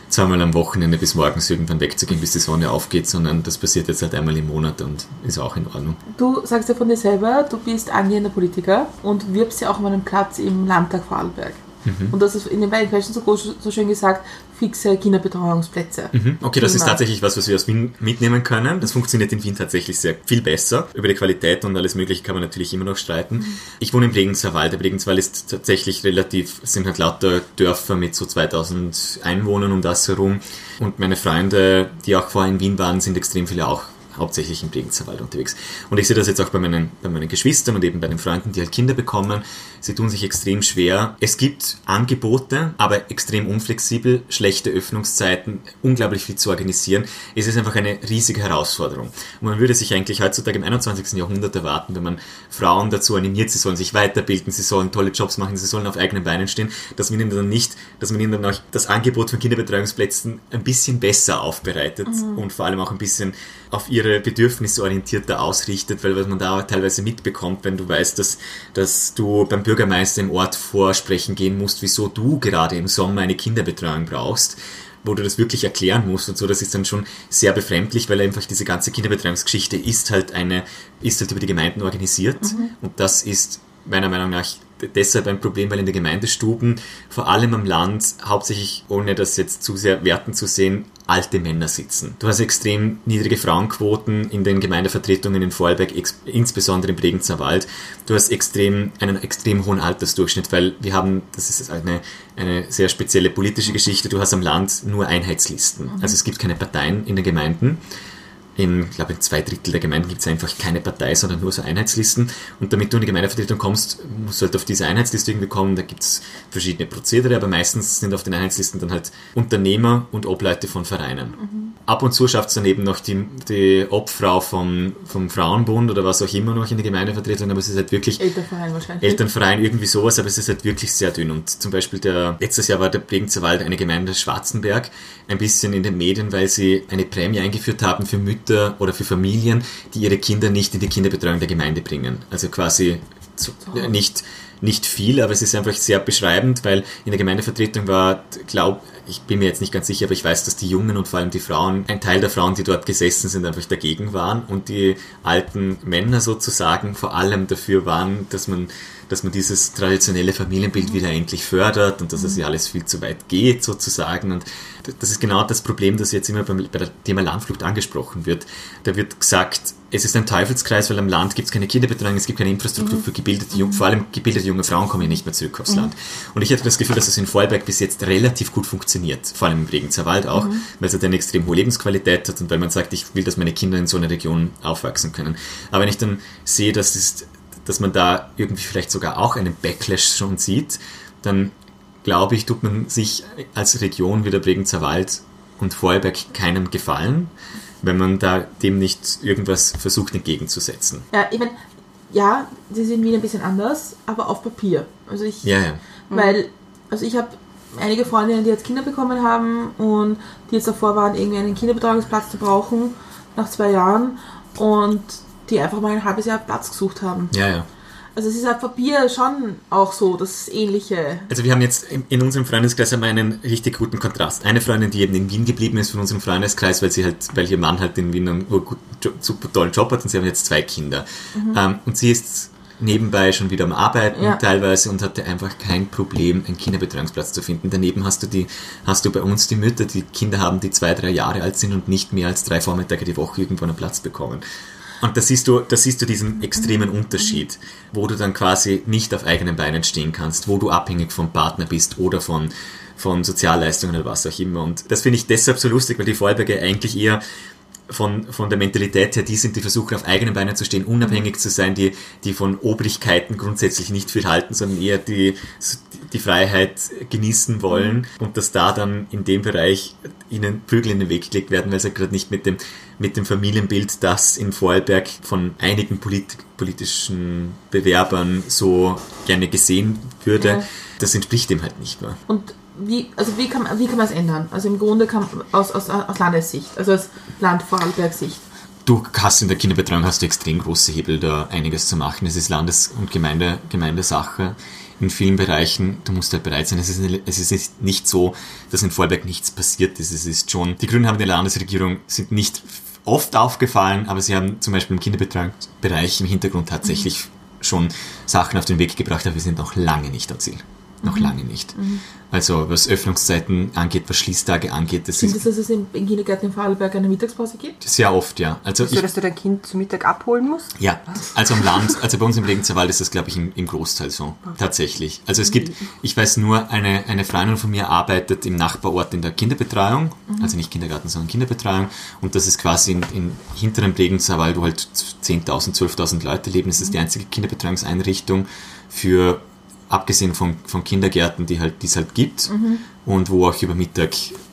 zweimal am Wochenende bis morgens irgendwann wegzugehen, bis die Sonne aufgeht, sondern das passiert jetzt halt einmal im Monat und ist auch in Ordnung. Du sagst ja von dir selber, du bist angehender Politiker und wirbst ja auch um einen Platz im Landtag Vorarlberg. Mhm. Und das ist in den beiden Questions so, so schön gesagt, fixe Kinderbetreuungsplätze. Mhm. Okay, das ist Prima. tatsächlich was, was wir aus Wien mitnehmen können. Das funktioniert in Wien tatsächlich sehr viel besser. Über die Qualität und alles Mögliche kann man natürlich immer noch streiten. Ich wohne im Regenswald. Der Regenswald ist tatsächlich relativ, es sind halt lauter Dörfer mit so 2000 Einwohnern um das herum. Und meine Freunde, die auch vorher in Wien waren, sind extrem viele auch hauptsächlich im Regenzerwald unterwegs. Und ich sehe das jetzt auch bei meinen, bei meinen Geschwistern und eben bei den Freunden, die halt Kinder bekommen. Sie tun sich extrem schwer. Es gibt Angebote, aber extrem unflexibel, schlechte Öffnungszeiten, unglaublich viel zu organisieren. Es ist einfach eine riesige Herausforderung. Und man würde sich eigentlich heutzutage im 21. Jahrhundert erwarten, wenn man Frauen dazu animiert, sie sollen sich weiterbilden, sie sollen tolle Jobs machen, sie sollen auf eigenen Beinen stehen, dass man ihnen dann nicht, dass man ihnen dann auch das Angebot von Kinderbetreuungsplätzen ein bisschen besser aufbereitet und vor allem auch ein bisschen auf ihre Bedürfnisse orientierter ausrichtet, weil was man da teilweise mitbekommt, wenn du weißt, dass, dass du beim Bürgermeister im Ort vorsprechen gehen musst, wieso du gerade im Sommer eine Kinderbetreuung brauchst, wo du das wirklich erklären musst und so, das ist dann schon sehr befremdlich, weil einfach diese ganze Kinderbetreuungsgeschichte ist halt eine, ist halt über die Gemeinden organisiert und das ist meiner Meinung nach deshalb ein Problem, weil in den Gemeindestuben, vor allem am Land, hauptsächlich, ohne das jetzt zu sehr werten zu sehen, alte Männer sitzen. Du hast extrem niedrige Frauenquoten in den Gemeindevertretungen in Vorarlberg, insbesondere im Bregenzer Wald. Du hast extrem, einen extrem hohen Altersdurchschnitt, weil wir haben, das ist eine, eine sehr spezielle politische Geschichte, du hast am Land nur Einheitslisten. Also es gibt keine Parteien in den Gemeinden in, glaube in zwei Drittel der Gemeinden gibt es einfach keine Partei, sondern nur so Einheitslisten. Und damit du in die Gemeindevertretung kommst, musst du halt auf diese Einheitsliste irgendwie kommen. Da gibt es verschiedene Prozedere, aber meistens sind auf den Einheitslisten dann halt Unternehmer und Obleute von Vereinen. Mhm. Ab und zu schafft es dann eben noch die, die Obfrau vom, vom Frauenbund oder was auch immer noch in die Gemeindevertretung, aber es ist halt wirklich. Elternverein wahrscheinlich. Elternverein, irgendwie sowas, aber es ist halt wirklich sehr dünn. Und zum Beispiel der, letztes Jahr war der Bregenzer Wald eine Gemeinde Schwarzenberg, ein bisschen in den Medien, weil sie eine Prämie eingeführt haben für Mütter Mütter oder für Familien, die ihre Kinder nicht in die Kinderbetreuung der Gemeinde bringen. Also quasi zu, äh, nicht, nicht viel, aber es ist einfach sehr beschreibend, weil in der Gemeindevertretung war, glaub, ich bin mir jetzt nicht ganz sicher, aber ich weiß, dass die Jungen und vor allem die Frauen, ein Teil der Frauen, die dort gesessen sind, einfach dagegen waren und die alten Männer sozusagen vor allem dafür waren, dass man dass man dieses traditionelle Familienbild wieder endlich fördert und dass es ja alles viel zu weit geht sozusagen. Und das ist genau das Problem, das jetzt immer beim, bei dem Thema Landflucht angesprochen wird. Da wird gesagt, es ist ein Teufelskreis, weil am Land gibt es keine Kinderbetreuung, es gibt keine Infrastruktur mhm. für gebildete, vor allem gebildete junge Frauen kommen ja nicht mehr zurück aufs mhm. Land. Und ich hatte das Gefühl, dass das in Vorarlberg bis jetzt relativ gut funktioniert, vor allem im Bregenzer Wald auch, mhm. weil es halt eine extrem hohe Lebensqualität hat und weil man sagt, ich will, dass meine Kinder in so einer Region aufwachsen können. Aber wenn ich dann sehe, dass das dass man da irgendwie vielleicht sogar auch einen Backlash schon sieht, dann glaube ich, tut man sich als Region wie der Bregenzer Wald und Vorarlberg keinen Gefallen, wenn man da dem nicht irgendwas versucht entgegenzusetzen. Ja, ich meine, ja, sie sind wieder ein bisschen anders, aber auf Papier. Also ich, ja, ja. weil, also ich habe einige Freundinnen, die jetzt Kinder bekommen haben und die jetzt davor waren, irgendwie einen Kinderbetreuungsplatz zu brauchen nach zwei Jahren und die einfach mal ein halbes Jahr Platz gesucht haben. Ja, ja. Also es ist auf Papier schon auch so das Ähnliche. Also wir haben jetzt in unserem Freundeskreis einmal einen richtig guten Kontrast. Eine Freundin, die eben in Wien geblieben ist von unserem Freundeskreis, weil sie halt, weil ihr Mann halt in Wien einen super tollen Job hat und sie haben jetzt zwei Kinder. Mhm. Ähm, und sie ist nebenbei schon wieder am Arbeiten ja. teilweise und hatte einfach kein Problem, einen Kinderbetreuungsplatz zu finden. Daneben hast du die, hast du bei uns die Mütter, die Kinder haben, die zwei, drei Jahre alt sind und nicht mehr als drei Vormittage die Woche irgendwo einen Platz bekommen. Und da siehst du, da siehst du diesen extremen Unterschied, wo du dann quasi nicht auf eigenen Beinen stehen kannst, wo du abhängig vom Partner bist oder von, von Sozialleistungen oder was auch immer. Und das finde ich deshalb so lustig, weil die Vorarlberger eigentlich eher von, von der Mentalität her, die sind, die versuchen auf eigenen Beinen zu stehen, unabhängig zu sein, die, die von Obrigkeiten grundsätzlich nicht viel halten, sondern eher die, die Freiheit genießen wollen und dass da dann in dem Bereich ihnen Prügel in den Weg gelegt werden, weil sie gerade nicht mit dem, mit dem Familienbild, das in Vorarlberg von einigen polit politischen Bewerbern so gerne gesehen würde, ja. das entspricht dem halt nicht mehr. Und wie, also wie kann, wie kann man es ändern? Also im Grunde kann, aus, aus, aus Landessicht, also aus Land Vorarlberg-Sicht. Du hast in der Kinderbetreuung hast du extrem große Hebel, da einiges zu machen. Es ist Landes- und Gemeinde, Gemeindesache in vielen Bereichen. Du musst halt bereit sein. Es ist, es ist nicht so, dass in Vorarlberg nichts passiert ist. Es ist schon, die Grünen haben in der Landesregierung sind nicht oft aufgefallen, aber sie haben zum Beispiel im Kinderbetreuungsbereich im Hintergrund tatsächlich mhm. schon Sachen auf den Weg gebracht, aber wir sind noch lange nicht am Ziel. Noch mhm. lange nicht. Mhm. Also was Öffnungszeiten angeht, was Schließtage angeht. Das Sind ist, das, dass es im Kindergarten in Vorarlberg eine Mittagspause gibt? Sehr oft, ja. Also so, ich, dass du dein Kind zu Mittag abholen musst? Ja, also am Land, also bei uns im Regenzerwald ist das, glaube ich, im, im, Großteil so. Okay. Tatsächlich. Also es gibt, ich weiß nur, eine, eine Freundin von mir arbeitet im Nachbarort in der Kinderbetreuung, mhm. also nicht Kindergarten, sondern Kinderbetreuung. Und das ist quasi in, in hinteren Regenzerwald, wo halt 10.000, 12.000 Leute leben. Das ist die mhm. einzige Kinderbetreuungseinrichtung für abgesehen von, von Kindergärten, die halt, es halt gibt mhm. und wo auch über Mittag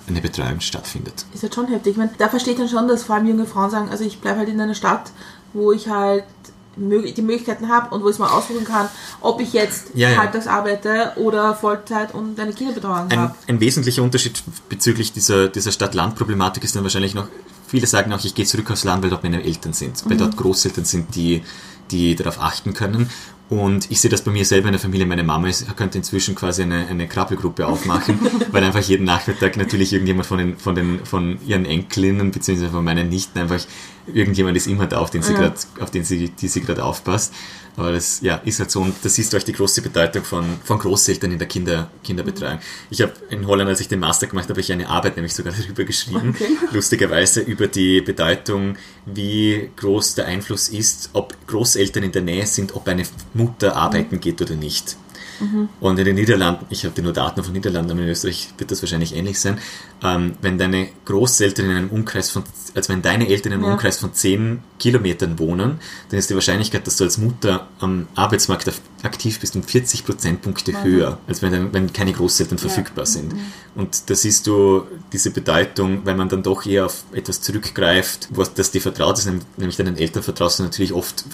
eine Betreuung stattfindet. Ist halt schon heftig. Ich meine, da versteht man schon, dass vor allem junge Frauen sagen, also ich bleibe halt in einer Stadt, wo ich halt die Möglichkeiten habe und wo ich mal aussuchen kann, ob ich jetzt ja, ja. halbtags arbeite oder Vollzeit und eine Kinderbetreuung habe. Ein wesentlicher Unterschied bezüglich dieser, dieser Stadt-Land-Problematik ist dann wahrscheinlich noch, viele sagen auch, ich gehe zurück aufs Land, weil dort meine Eltern sind, weil mhm. dort Großeltern sind, die, die darauf achten können. Und ich sehe das bei mir selber in der Familie. Meine Mama ist, könnte inzwischen quasi eine, eine Krabbelgruppe aufmachen, weil einfach jeden Nachmittag natürlich irgendjemand von, den, von, den, von ihren Enkelinnen bzw. von meinen Nichten einfach irgendjemand ist immer da, auf den sie Ja. grad, auf den sie, die sie gerade aufpasst. Aber das ja, ist halt so und das ist euch die große Bedeutung von, von Großeltern in der Kinder, Kinderbetreuung. Ich habe in Holland, als ich den Master gemacht habe, habe ich eine Arbeit nämlich sogar darüber geschrieben, lustigerweise über die Bedeutung, wie groß der Einfluss ist, ob Großeltern in der Nähe sind, ob eine Mutter arbeiten geht oder nicht. Und in den Niederlanden, ich habe nur Daten von Niederlanden, aber in Österreich wird das wahrscheinlich ähnlich sein, ähm, wenn deine Großeltern in einem Umkreis von, also wenn deine Eltern in einem Ja. Umkreis von 10 Kilometern wohnen, dann ist die Wahrscheinlichkeit, dass du als Mutter am Arbeitsmarkt aktiv bist, um 40 Prozentpunkte höher, als wenn, wenn keine Großeltern verfügbar sind. Und da siehst du diese Bedeutung, weil man dann doch eher auf etwas zurückgreift, was das dir vertraut ist, nämlich deinen Eltern vertraust du natürlich oft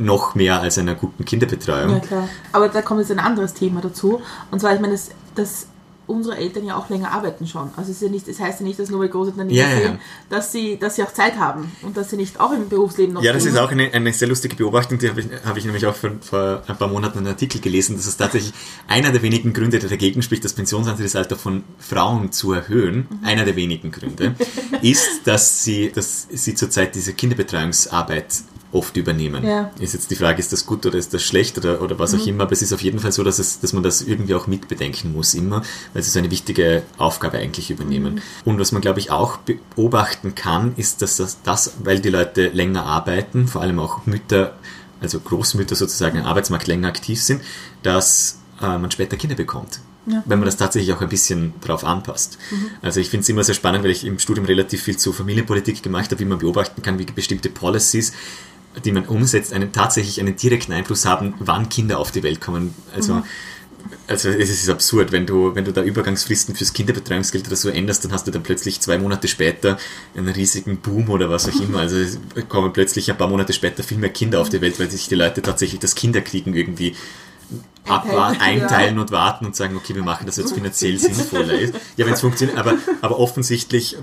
noch mehr als einer guten Kinderbetreuung. Ja, klar. Aber da kommt jetzt ein anderes Thema dazu. Und zwar, ich meine, dass, dass unsere Eltern ja auch länger arbeiten schon. Also es ist ja nicht, das heißt ja nicht, dass nur weil Großeltern nicht Ja, mehr ja, sehen, dass sie, dass sie auch Zeit haben und dass sie nicht auch im Berufsleben noch Ja, das ist auch eine, eine sehr lustige Beobachtung, die habe ich, habe ich nämlich auch vor, vor ein paar Monaten einen Artikel gelesen, dass es tatsächlich einer der wenigen Gründe, der dagegen spricht, das Pensionsantrittsalter von Frauen zu erhöhen, einer der wenigen Gründe, ist, dass sie, dass sie zurzeit diese Kinderbetreuungsarbeit oft übernehmen. Ja. Ist jetzt die Frage, ist das gut oder ist das schlecht oder, oder was auch immer, aber es ist auf jeden Fall so, dass, es, dass man das irgendwie auch mitbedenken muss immer, weil sie so eine wichtige Aufgabe eigentlich übernehmen. Und was man, glaube ich, auch beobachten kann, ist, dass das, das, weil die Leute länger arbeiten, vor allem auch Mütter, also Großmütter sozusagen am Arbeitsmarkt länger aktiv sind, dass äh, man später Kinder bekommt. Ja. Wenn man das tatsächlich auch ein bisschen drauf anpasst. Also ich finde es immer sehr spannend, weil ich im Studium relativ viel zu Familienpolitik gemacht habe, wie man beobachten kann, wie bestimmte Policies die man umsetzt, einen, tatsächlich einen direkten Einfluss haben, wann Kinder auf die Welt kommen. Also, also es ist absurd, wenn du, wenn du da Übergangsfristen fürs Kinderbetreuungsgeld oder so änderst, dann hast du dann plötzlich zwei Monate später einen riesigen Boom oder was auch immer. Also es kommen plötzlich ein paar Monate später viel mehr Kinder auf die Welt, weil sich die Leute tatsächlich das Kinderkriegen irgendwie abwa- Einteilen. und warten und sagen, okay, wir machen das jetzt finanziell sinnvoller. Ja, wenn es funktioniert, aber, aber offensichtlich,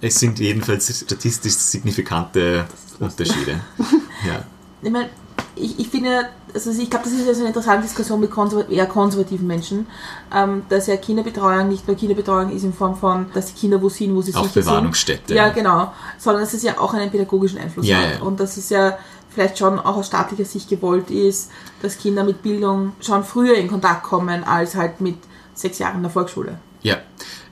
es sind jedenfalls statistisch signifikante Unterschiede. Ja. ich meine, ich, ich finde, also ich glaube, das ist ja so eine interessante Diskussion mit konservat eher konservativen Menschen, ähm, dass ja Kinderbetreuung nicht nur Kinderbetreuung ist in Form von, dass die Kinder wo sind, wo sie sicher sind. Aufbewahrungsstätte. Ja, genau. Sondern dass es ja auch einen pädagogischen Einfluss Ja, hat. ja. Und dass es ja vielleicht schon auch aus staatlicher Sicht gewollt ist, dass Kinder mit Bildung schon früher in Kontakt kommen, als halt mit sechs Jahren in der Volksschule. Ja,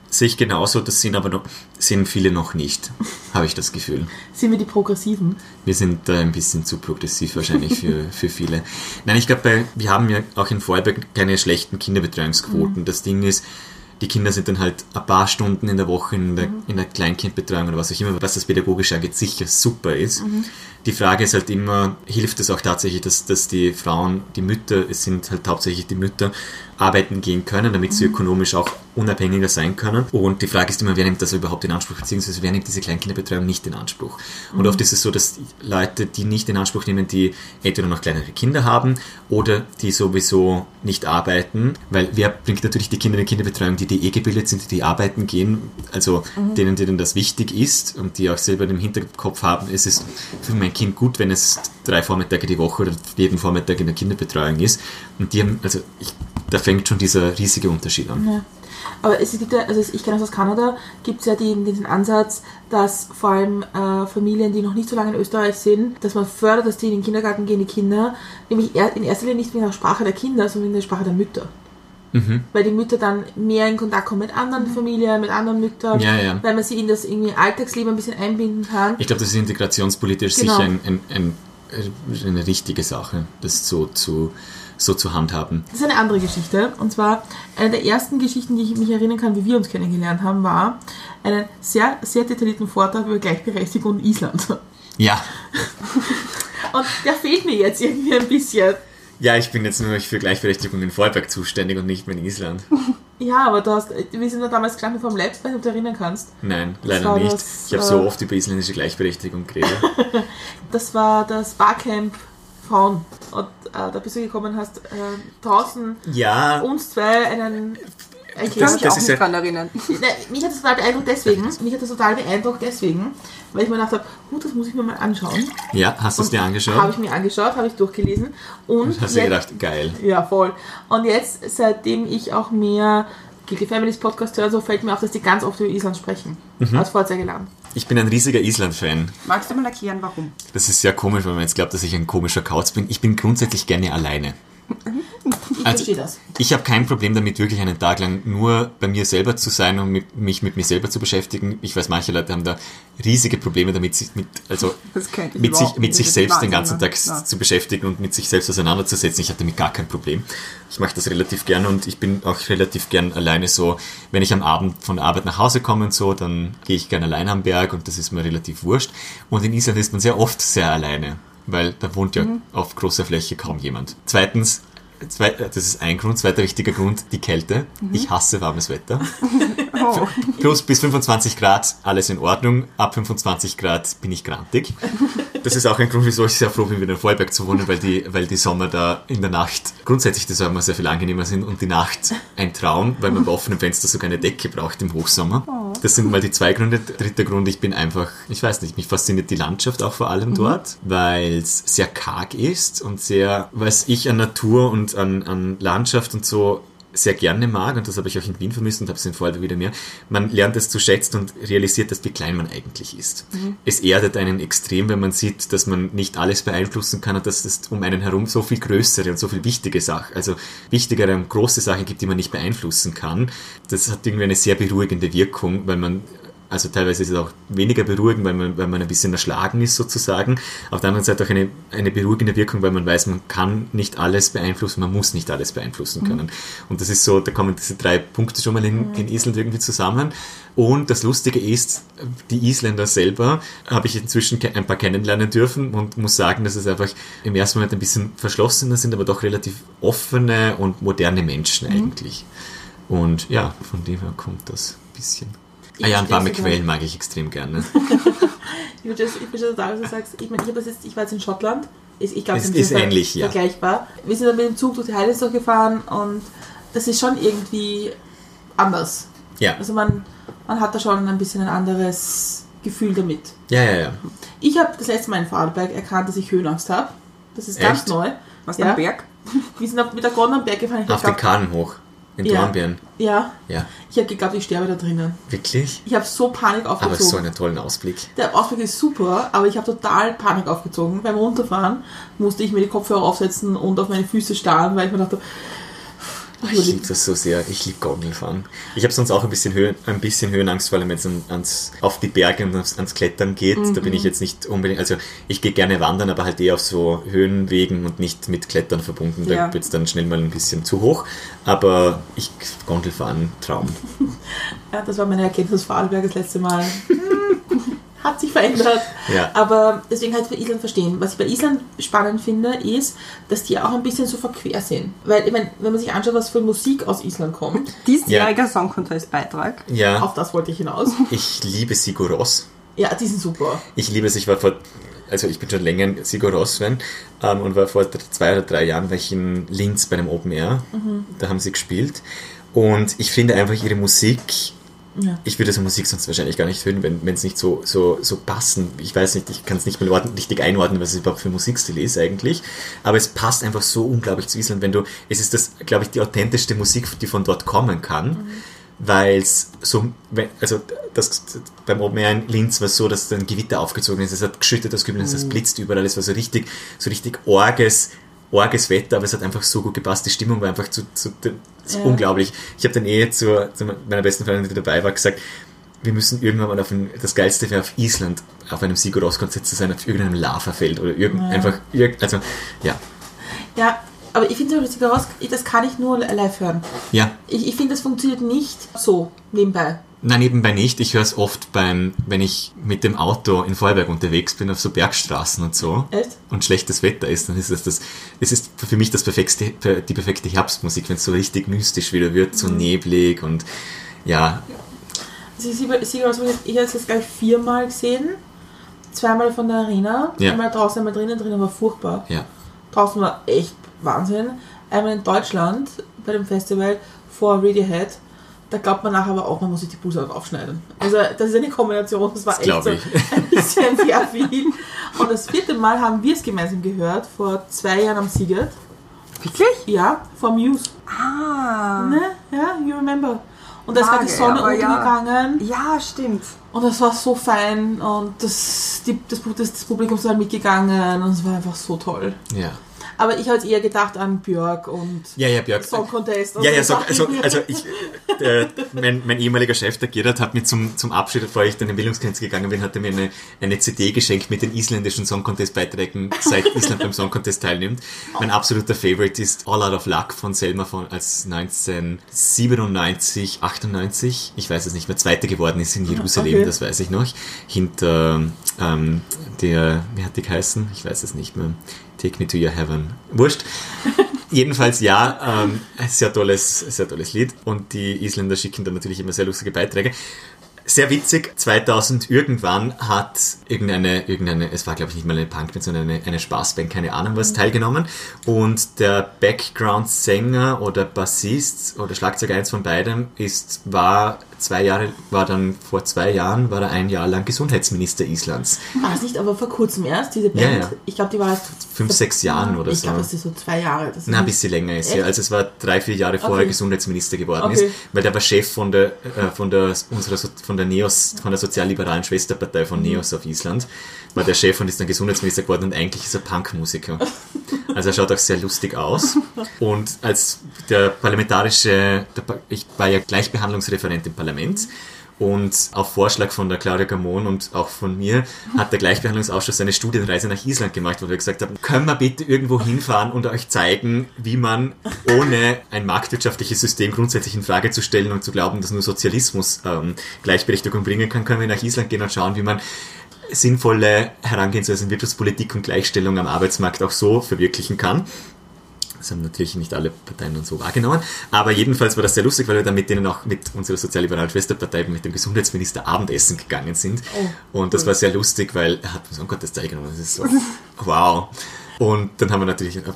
sehe ich genauso, das sind aber noch, sind viele noch nicht, habe ich das Gefühl. Sind wir die Progressiven? Wir sind da ein bisschen zu progressiv wahrscheinlich für, für viele. Nein, ich glaube, wir haben ja auch in Vorarlberg keine schlechten Kinderbetreuungsquoten. Das Ding ist, die Kinder sind dann halt ein paar Stunden in der Woche in der, in der Kleinkindbetreuung oder was auch immer, was das pädagogisch angeht, sicher super ist. Die Frage ist halt immer, hilft es auch tatsächlich, dass, dass die Frauen, die Mütter, es sind halt hauptsächlich die Mütter, arbeiten gehen können, damit sie ökonomisch auch unabhängiger sein können. Und die Frage ist immer, wer nimmt das überhaupt in Anspruch, beziehungsweise wer nimmt diese Kleinkinderbetreuung nicht in Anspruch. Und oft ist es so, dass Leute, die nicht in Anspruch nehmen, die entweder noch kleinere Kinder haben oder die sowieso nicht arbeiten, weil wer bringt natürlich die Kinder in die Kinderbetreuung, die die eh gebildet sind, die, die arbeiten gehen, also denen, denen das wichtig ist und die auch selber im Hinterkopf haben, es ist für mein Kind gut, wenn es drei Vormittage die Woche oder jeden Vormittag in der Kinderbetreuung ist. Und die haben, also ich, da fängt schon dieser riesige Unterschied an. Ja. Aber es gibt ja, also ich kenne das aus Kanada, gibt es ja den, diesen Ansatz, dass vor allem äh, Familien, die noch nicht so lange in Österreich sind, dass man fördert, dass die in den Kindergarten gehen, die Kinder, nämlich in erster Linie nicht in der Sprache der Kinder, sondern in der Sprache der Mütter. Mhm. Weil die Mütter dann mehr in Kontakt kommen mit anderen Familien, mit anderen Müttern, Ja, ja. weil man sie in das irgendwie Alltagsleben ein bisschen einbinden kann. Ich glaube, das ist integrationspolitisch Genau. sicher ein, ein, ein, eine richtige Sache, das so zu, so zu handhaben. Das ist eine andere Geschichte. Und zwar eine der ersten Geschichten, die ich mich erinnern kann, wie wir uns kennengelernt haben, war einen sehr, sehr detaillierten Vortrag über Gleichberechtigung in Island. Ja, Und der fehlt mir jetzt irgendwie ein bisschen. Ja, ich bin jetzt nur für Gleichberechtigung in Vorarlberg zuständig und nicht mehr in Island. Ja, aber du hast, wir sind ja damals gestanden vom Labs, wenn du dich erinnern kannst. Nein, leider nicht. das, ich habe so äh, oft über isländische Gleichberechtigung geredet. Das war das Barcamp Frauen. Und äh, da bist du gekommen hast, äh, draußen ja, uns zwei einen Ich kann mich das auch ist nicht ja- dran erinnern. Nein, mich hat das total beeindruckt deswegen. Mich hat das total beeindruckt deswegen, weil ich mir gedacht habe, gut, das muss ich mir mal anschauen. Ja, hast du es dir Habe angeschaut? ich mir angeschaut, habe ich durchgelesen. Und Hast du gedacht, geil. Ja, voll. Und jetzt, seitdem ich auch mehr Guilty Families Podcast höre, so fällt mir auf, dass die ganz oft über Island sprechen. Mhm. Als Vorzeigeland. Ich bin ein riesiger Island-Fan. Magst du mal erklären, warum? Das ist sehr komisch, weil man jetzt glaubt, dass ich ein komischer Kauz bin. Ich bin grundsätzlich gerne alleine. Ich Also- verstehe das. Ich habe kein Problem damit, wirklich einen Tag lang nur bei mir selber zu sein und mit, mich mit mir selber zu beschäftigen. Ich weiß, manche Leute haben da riesige Probleme damit, sich mit, also mit sich, mit sich selbst den ganzen Tag ne? Ja. zu beschäftigen und mit sich selbst auseinanderzusetzen. Ich habe damit gar kein Problem. Ich mache das relativ gern und ich bin auch relativ gern alleine so. Wenn ich am Abend von der Arbeit nach Hause komme und so, dann gehe ich gerne alleine am Berg und das ist mir relativ wurscht. Und in Island ist man sehr oft sehr alleine, weil da wohnt ja Mhm. auf großer Fläche kaum jemand. Zweitens, Zwei, das ist ein Grund. Zweiter wichtiger Grund, die Kälte. Mhm. Ich hasse warmes Wetter. Oh. Plus bis 25 Grad, alles in Ordnung. Ab 25 Grad bin ich grantig. Das ist auch ein Grund, wieso ich sehr froh bin, wieder in Vorarlberg zu wohnen, weil die, weil die Sommer da in der Nacht grundsätzlich die Sommer sehr viel angenehmer sind und die Nacht ein Traum, weil man bei offenem Fenster sogar eine Decke braucht im Hochsommer. Das sind mal die zwei Gründe. Dritter Grund, ich bin einfach, ich weiß nicht, mich fasziniert die Landschaft auch vor allem dort, weil es sehr karg ist und sehr, was ich an Natur und an, an Landschaft und so sehr gerne mag, und das habe ich auch in Wien vermisst und habe es in Vorarlberg wieder mehr, man lernt es zu schätzen und realisiert, dass wie klein man eigentlich ist. Es erdet einen extrem, wenn man sieht, dass man nicht alles beeinflussen kann und dass es um einen herum so viel größere und so viel wichtige Sachen, also wichtigere und große Sachen gibt, die man nicht beeinflussen kann. Das hat irgendwie eine sehr beruhigende Wirkung, weil man also teilweise ist es auch weniger beruhigend, weil man, weil man ein bisschen erschlagen ist sozusagen. Auf der anderen Seite auch eine, eine beruhigende Wirkung, weil man weiß, man kann nicht alles beeinflussen, man muss nicht alles beeinflussen können. Und das ist so, da kommen diese drei Punkte schon mal in, in Island irgendwie zusammen. Und das Lustige ist, die Isländer selber habe ich inzwischen ein paar kennenlernen dürfen und muss sagen, dass es einfach im ersten Moment ein bisschen verschlossener sind, aber doch relativ offene und moderne Menschen eigentlich. Und ja, von dem her kommt das ein bisschen. Ah ja, und warme. Quellen mag ich extrem gerne. Ich verstehe ich verstehe total, was du sagst. Ich meine, ich, das jetzt, ich war jetzt in Schottland. Ich, ich glaube, Es das ist ähnlich, ja. vergleichbar. Wir sind dann mit dem Zug durch die Highlands durchgefahren und das ist schon irgendwie anders. Ja, Also man, man hat da schon ein bisschen ein anderes Gefühl damit. ja, ja, ja. Ich habe das letzte Mal in Vorarlberg erkannt, dass ich Höhenangst habe. Das ist ganz Echt? neu. Was Ja. am Berg? Wir sind auf- mit der Gondel am Berg gefahren. Ich Auf hab den Kahn hoch. In Ja. Dornbirn. Ja, Ja, ich habe geglaubt, ich sterbe da drinnen. wirklich? Ich habe so Panik Aber aufgezogen. so einen tollen Ausblick. Der Ausblick ist super, aber ich habe total Panik aufgezogen. Beim Runterfahren musste ich mir die Kopfhörer aufsetzen und auf meine Füße starren, weil ich mir dachte, Ich liebe das so sehr. Ich liebe Gondelfahren. Ich habe sonst auch ein bisschen, Höhen, ein bisschen Höhenangst, vor allem wenn es an- ans, auf die Berge und ans, ans Klettern geht. Da bin ich jetzt nicht unbedingt, also ich gehe gerne wandern, aber halt eher auf so Höhenwegen und nicht mit Klettern verbunden. Da Ja. wird es dann schnell mal ein bisschen zu hoch. Aber ich Gondelfahren, Traum. ja, das war meine Erkenntnis Vorarlberg das letzte Mal. Hat sich verändert. Ja. Aber deswegen halt bei Island verstehen. Was ich bei Island spannend finde, ist, dass die auch ein bisschen so verquer sind. Weil, ich meine, wenn man sich anschaut, was für Musik aus Island kommt, Diesjähriger Song Contest Beitrag. Ja, auf das wollte ich hinaus. ich liebe Sigur Rós. Ja, die sind super. Ich liebe es, ich war vor, also ich bin schon länger ein Sigur Rós-Fan ähm, und war vor zwei oder drei Jahren war ich in Linz bei einem Open Air. Da haben sie gespielt. Und ich finde einfach ihre Musik, Ja. ich würde so Musik sonst wahrscheinlich gar nicht hören, wenn es nicht so, so, so passen. Ich weiß nicht, ich kann es nicht mal richtig einordnen, was es überhaupt für Musikstil ist eigentlich. Aber es passt einfach so unglaublich zu Island, wenn du, es ist das, glaube ich, die authentischste Musik, die von dort kommen kann. Weil es so, also das, beim Open Air in Linz war es so, dass dann Gewitter aufgezogen ist, es hat geschüttet, das Gefühl, es blitzt überall, es war so richtig, so richtig orges, orges Wetter, aber es hat einfach so gut gepasst, die Stimmung war einfach zu, zu, zu Ja. unglaublich. Ich habe dann eh zu, zu meiner besten Freundin, die dabei war, gesagt, wir müssen irgendwann mal auf ein, das Geilste wäre auf Island auf einem Sigur Rós Konzert zu sein, auf irgendeinem Lavafeld oder irgend, einfach, irgend, also, ja, Ja, aber ich finde, das Cigaros, das kann ich nur live hören. ja, Ich, ich finde, das funktioniert nicht so nebenbei. Na, nebenbei nicht. Ich höre es oft beim, wenn ich mit dem Auto in Vorarlberg unterwegs bin, auf so Bergstraßen und so. Echt? Und schlechtes Wetter ist, dann ist das das, es ist für mich das perfekte, die perfekte Herbstmusik, wenn es so richtig mystisch wieder wird, so neblig und, ja, Also Cigaros, ich habe es jetzt gleich viermal gesehen. Zweimal von der Arena, Ja. einmal draußen, einmal drinnen. Drinnen war furchtbar. ja, Draußen war echt Wahnsinn. Einmal in Deutschland bei dem Festival vor Radiohead. Da glaubt man nachher aber auch, man muss sich die Buße aufschneiden. Also das ist eine Kombination, das war Das echt so ich. ein bisschen sehr viel. Und das vierte Mal haben wir es gemeinsam gehört, vor zwei Jahren am Siget. Wirklich? Ja, vom Muse. Ah. Ne? Ja, you remember. Und da ist gerade die Sonne aber ja. untergegangen Ja, stimmt. und das war so fein und das, die, das, das, das Publikum ist dann mitgegangen und es war einfach so toll. Ja. Aber ich habe jetzt eher gedacht an Björk und Ja, ja, Björk. Song Contest. Ja, ja, so so, also, also ich, der, mein, mein ehemaliger Chef, der Gerhard, hat mir zum, zum Abschied, bevor ich dann in Bildungsgrenze gegangen bin, hat er mir eine, eine CD geschenkt mit den isländischen Song Contest Beiträgen, seit Island beim Song Contest teilnimmt. Mein absoluter Favorite ist All Out of Luck von Selma von, als 1997, 98, ich weiß es nicht mehr, Zweite geworden ist in Jerusalem, okay. das weiß ich noch, hinter, ähm, der, wie hat die geheißen? Ich weiß es nicht mehr. Take me to your heaven. Wurscht. Jedenfalls ja, ähm, sehr tolles, sehr tolles Lied und die Isländer schicken da natürlich immer sehr lustige Beiträge. Sehr witzig, 2000 irgendwann hat irgendeine, irgendeine, es war glaube ich nicht mal eine Punkband, sondern eine, eine Spaßband, keine Ahnung was, teilgenommen und der Background-Sänger oder Bassist oder Schlagzeuger, eins von beidem, ist, war zwei Jahre, war dann vor zwei Jahren, war er ein Jahr lang Gesundheitsminister Islands. War es nicht aber vor kurzem erst, diese Band? Ja, ja. Ich glaube, die war erst Fünf, sechs Jahren oder ich so. glaube, das ist so zwei Jahre. Das Na, ein bisschen länger ist Echt? ja. Also es war drei, vier Jahre vorher Okay. Gesundheitsminister geworden Okay. ist, weil der war Chef von der, äh, von der, unserer, von der Neos, von der sozialliberalen Schwesterpartei von Neos auf Island, war der Chef und ist dann Gesundheitsminister geworden und eigentlich ist er Punkmusiker. Also er schaut auch sehr lustig aus. Und als der parlamentarische, der, ich war ja Gleichbehandlungsreferent im Parlament und auf Vorschlag von der Claudia Gamon und auch von mir hat der Gleichbehandlungsausschuss eine Studienreise nach Island gemacht, wo wir gesagt haben, können wir bitte irgendwo hinfahren und euch zeigen, wie man ohne ein marktwirtschaftliches System grundsätzlich in Frage zu stellen und zu glauben, dass nur Sozialismus ähm, Gleichberechtigung bringen kann, können wir nach Island gehen und schauen, wie man sinnvolle Herangehensweise in Wirtschaftspolitik und Gleichstellung am Arbeitsmarkt auch so verwirklichen kann. Das haben natürlich nicht alle Parteien und so wahrgenommen. Aber jedenfalls war das sehr lustig, weil wir dann mit denen auch mit unserer sozialliberalen Schwesterpartei, mit dem Gesundheitsminister Abendessen gegangen sind. und das war sehr lustig, weil er hat uns, oh Gott, das Teil genommen. Das ist so, wow. Und dann haben wir natürlich, war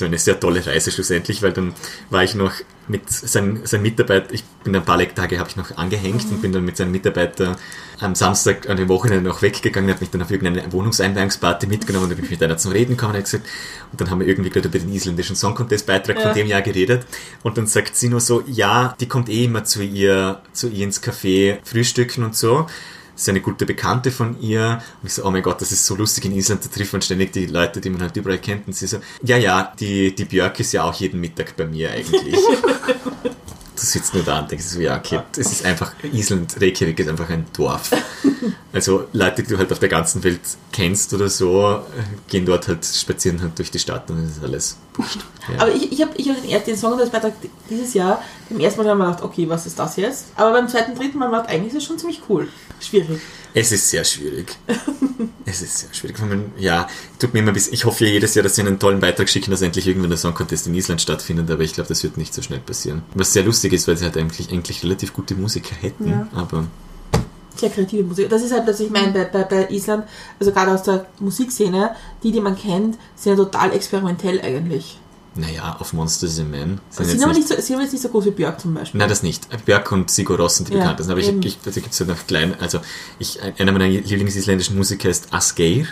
eine sehr tolle Reise schlussendlich, weil dann war ich noch mit seinem, seinem Mitarbeiter, ich bin ein paar Tage habe ich noch angehängt und bin dann mit seinem Mitarbeiter am Samstag an dem Wochenende noch weggegangen, hat mich dann auf irgendeine Wohnungseinweihungsparty mitgenommen und dann bin ich mit einer zum Reden gekommen und gesagt, und dann haben wir irgendwie gerade über den isländischen Song Contest Beitrag Ja. von dem Jahr geredet und dann sagt sie nur so, ja, die kommt eh immer zu ihr, zu ihr ins Café frühstücken und so. Ist eine gute Bekannte von ihr. Und ich so, oh mein Gott, das ist so lustig in Island, da trifft man ständig die Leute, die man halt überall kennt. Und sie so, ja, ja, die, die Björk ist ja auch jeden Mittag bei mir eigentlich. du sitzt nur da und denkst so, ja, okay, das ist einfach, Island, Reykjavik ist einfach ein Dorf. Also Leute, die du halt auf der ganzen Welt kennst oder so, gehen dort halt, spazieren halt durch die Stadt und das ist alles wurscht. Ja. Aber ich, ich habe ich hab den, den Song des Beitrag dieses Jahr beim ersten Mal haben wir gedacht, okay, was ist das jetzt? Aber beim zweiten, dritten Mal gedacht, eigentlich ist es schon ziemlich cool. Schwierig. Es ist sehr schwierig. es ist sehr schwierig. Man, ja, tut mir immer bisschen, ich hoffe ja jedes Jahr, dass sie einen tollen Beitrag schicken, dass endlich irgendwann der Song Contest in Island stattfindet, aber ich glaube, das wird nicht so schnell passieren. Was sehr lustig ist, weil sie halt eigentlich, eigentlich relativ gute Musiker hätten, Ja. aber Sehr kreative Musik. Das ist halt, was ich meine bei, bei, bei Island, also gerade aus der Musikszene, die, die man kennt, sind ja total experimentell eigentlich. Naja, auf Monsters is a Man. Sie Sind aber nicht, so, sind aber jetzt nicht so groß wie Björk zum Beispiel. Nein, das nicht. Björk und Sigur Ross sind die Ja, bekanntesten. Aber ich, ich, da gibt es ja noch klein, also ich, einer meiner Lieblingsisländischen Musiker ist Asgeir.